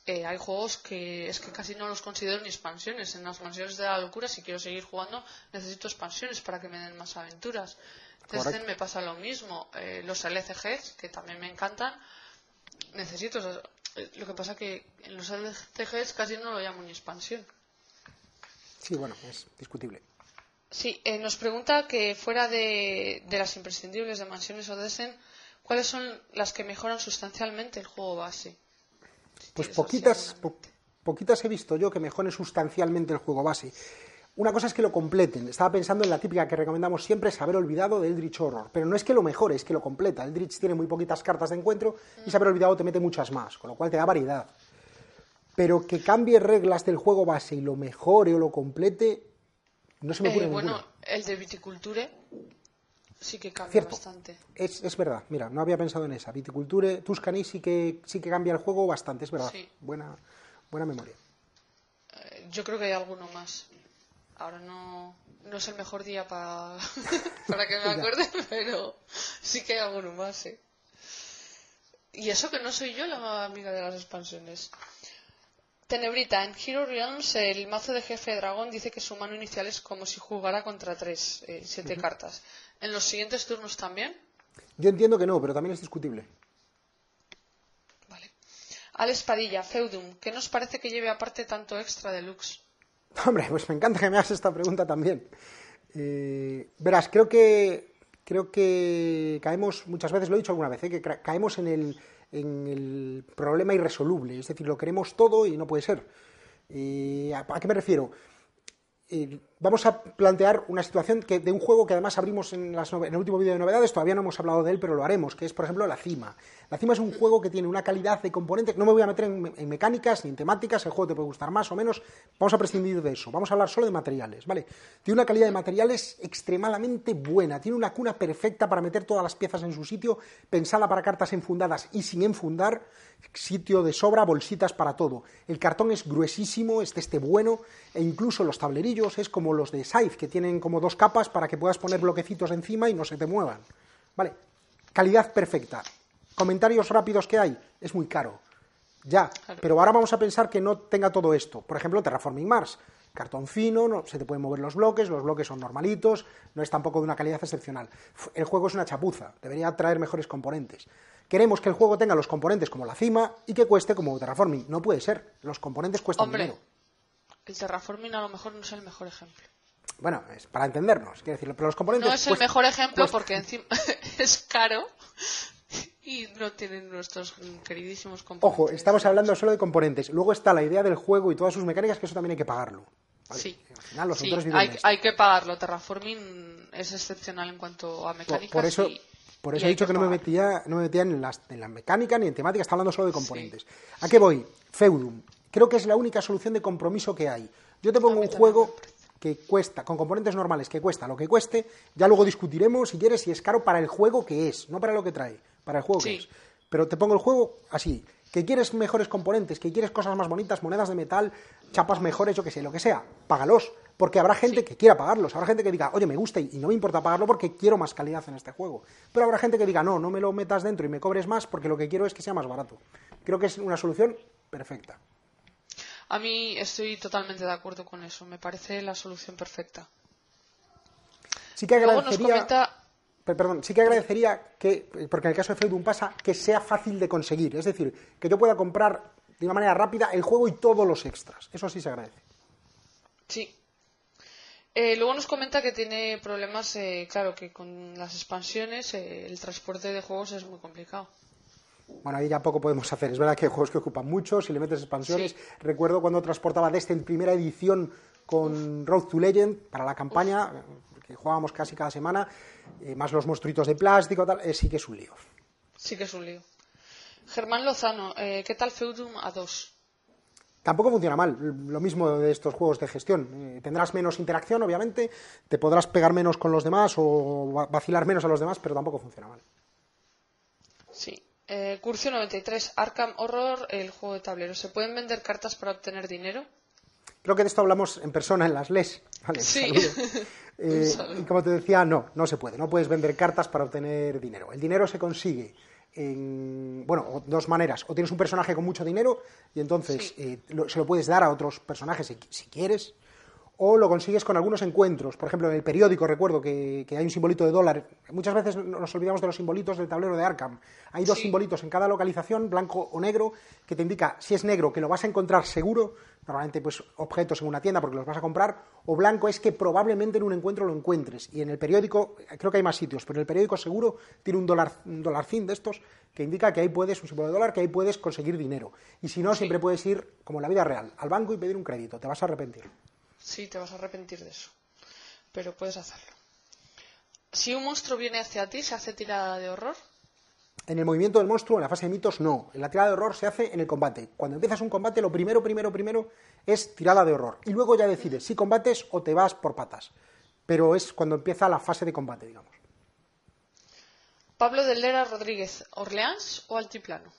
eh, hay juegos que es que casi no los considero ni expansiones. En las mansiones de la locura, si quiero seguir jugando, necesito expansiones para que me den más aventuras. Descent me pasa lo mismo. Eh, los LCGs, que también me encantan, necesito lo que pasa que en los LCGs casi no lo llamo ni expansión. Sí, bueno, es discutible. Sí, eh, nos pregunta que fuera de, las imprescindibles de Mansiones o Desen, ¿Cuáles son las que mejoran sustancialmente el juego base? pues poquitas, poquitas he visto yo que mejoren sustancialmente el juego base. Una cosa es que lo completen. Estaba pensando en la típica que recomendamos siempre, saber olvidado de Eldritch Horror. Pero no es que lo mejore, es que lo completa. Eldritch tiene muy poquitas cartas de encuentro y saber olvidado te mete muchas más, con lo cual te da variedad. Pero que cambie reglas del juego base y lo mejore o lo complete, no se me ocurre eh, Bueno, el de Viticulture sí que cambia Cierto. bastante. Es, es, verdad, mira, no había pensado en esa. Viticulture, Tuscany sí que, sí que cambia el juego bastante, es verdad. Buena, buena memoria. Eh, yo creo que hay alguno más. Ahora no, no es el mejor día para, para que me acuerde, pero sí que hay alguno más, ¿eh? Y eso que no soy yo la amiga de las expansiones. Tenebrita, en Hero Realms el mazo de jefe de dragón dice que su mano inicial es como si jugara contra tres, eh, siete cartas. ¿En los siguientes turnos también? Yo entiendo que no, pero también es discutible. Vale. Al Espadilla, Feudum, ¿qué nos parece que lleve aparte tanto extra deluxe? Hombre, pues me encanta que me hagas esta pregunta también. Eh, verás, creo que creo que caemos, muchas veces lo he dicho alguna vez, eh, que caemos en el, en el problema irresoluble, es decir, lo queremos todo y no puede ser. Eh, ¿A qué me refiero? Vamos a plantear una situación de un juego que además abrimos en, el último vídeo de novedades, todavía no hemos hablado de él, pero lo haremos, que es, por ejemplo, La Cima. La Cima es un juego que tiene una calidad de componentes, no me voy a meter en, mecánicas ni en temáticas, el juego te puede gustar más o menos, vamos a prescindir de eso, vamos a hablar solo de materiales, ¿vale? Tiene una calidad de materiales extremadamente buena, tiene una cuna perfecta para meter todas las piezas en su sitio, pensada para cartas enfundadas y sin enfundar, sitio de sobra, bolsitas para todo. El cartón es gruesísimo, este este bueno, e incluso los tablerillos es como los de Scythe, que tienen como dos capas para que puedas poner bloquecitos encima y no se te muevan. Vale, calidad perfecta. Comentarios rápidos que hay, es muy caro. Ya, pero ahora vamos a pensar que no tenga todo esto. Por ejemplo, Terraforming Mars. Cartón fino, no, se te pueden mover los bloques, los bloques son normalitos, no es tampoco de una calidad excepcional. El juego es una chapuza, debería traer mejores componentes. Queremos que el juego tenga los componentes como la cima y que cueste como Terraforming. No puede ser, los componentes cuestan dinero. El Terraforming a lo mejor no es el mejor ejemplo. Bueno, es para entendernos, quiero decir, pero los componentes. No es el mejor ejemplo porque encima es caro y no tienen nuestros queridísimos componentes. Ojo, estamos hablando solo de componentes. Luego está la idea del juego y todas sus mecánicas, que eso también hay que pagarlo. Sí, hay, que pagarlo. Terraforming es excepcional en cuanto a mecánicas. Por, eso, por eso he dicho que, no me, metía, no me metía en, las, en la mecánica ni en temática, está hablando solo de componentes. ¿A qué voy? Feudum. Creo que es la única solución de compromiso que hay. Yo te pongo un juego que cuesta, con componentes normales, que cuesta lo que cueste, ya luego discutiremos, si quieres, si es caro para el juego que es, no para lo que trae, para el juego que es. Pero te pongo el juego así, que quieres mejores componentes, que quieres cosas más bonitas, monedas de metal, chapas mejores, yo que sé, lo que sea, págalos, porque habrá gente que quiera pagarlos, habrá gente que diga, oye, me gusta y no me importa pagarlo porque quiero más calidad en este juego. Pero habrá gente que diga, no, no me lo metas dentro y me cobres más porque lo que quiero es que sea más barato. Creo que es una solución perfecta. A mí estoy totalmente de acuerdo con eso. Me parece la solución perfecta. Sí que agradecería, perdón, sí que agradecería que, porque en el caso de Feudum pasa, que sea fácil de conseguir. Es decir, que yo pueda comprar de una manera rápida el juego y todos los extras. Eso sí se agradece. Sí. Eh, luego nos comenta que tiene problemas, eh, claro, que con las expansiones eh, el transporte de juegos es muy complicado. Bueno, ahí ya poco podemos hacer. Es verdad que hay juegos que ocupan mucho, si le metes expansiones. Recuerdo cuando transportaba Destiny en primera edición con Road to Legend para la campaña, que jugábamos casi cada semana, eh, más los monstruitos de plástico, tal, eh, sí que es un lío. Sí que es un lío. Germán Lozano, eh, ¿qué tal Feudum a 2? Tampoco funciona mal, lo mismo de estos juegos de gestión. tendrás menos interacción, obviamente, te podrás pegar menos con los demás o vacilar menos a los demás, pero tampoco funciona mal. Sí, eh, Curcio 93, Arkham Horror, el juego de tablero. ¿Se pueden vender cartas para obtener dinero? Creo que de esto hablamos en persona en las LES. sí. Eh, y como te decía, no, no se puede. No puedes vender cartas para obtener dinero. El dinero se consigue en, bueno, dos maneras. O tienes un personaje con mucho dinero y entonces eh, se lo puedes dar a otros personajes si, quieres. O lo consigues con algunos encuentros. Por ejemplo, en el periódico recuerdo que, hay un simbolito de dólar. Muchas veces nos olvidamos de los simbolitos del tablero de Arkham. Hay dos simbolitos en cada localización, blanco o negro, que te indica si es negro, que lo vas a encontrar seguro, normalmente pues objetos en una tienda porque los vas a comprar, o blanco es que probablemente en un encuentro lo encuentres. Y en el periódico, creo que hay más sitios, pero en el periódico seguro tiene un dólar, un de estos que indica que ahí puedes, un símbolo de dólar, que ahí puedes conseguir dinero. Y si no, siempre puedes ir, como en la vida real, al banco y pedir un crédito. Te vas a arrepentir. Sí, te vas a arrepentir de eso. Pero puedes hacerlo. Si un monstruo viene hacia ti, ¿se hace tirada de horror? En el movimiento del monstruo, en la fase de mitos, no. En la tirada de horror se hace en el combate. Cuando empiezas un combate, lo primero, primero, primero es tirada de horror. Y luego ya decides si combates o te vas por patas. Pero es cuando empieza la fase de combate, digamos. Pablo de Lera Rodríguez, ¿Orleans o Altiplano?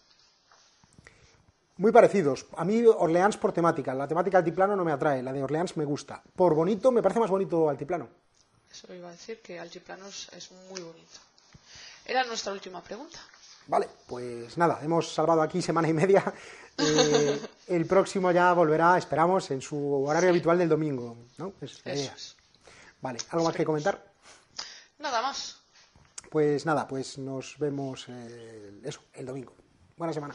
Muy parecidos. A mí Orleans por temática. La temática altiplano no me atrae, la de Orleans me gusta. Por bonito, me parece más bonito altiplano. Eso iba a decir, que altiplano es, muy bonito. Era nuestra última pregunta. Vale, pues nada, hemos salvado aquí semana y media. Eh, el próximo ya volverá, esperamos, en su horario habitual del domingo. ¿no? Vale, ¿algo más que comentar? Nada más. Pues nada, pues nos vemos eso, el domingo. Buena semana.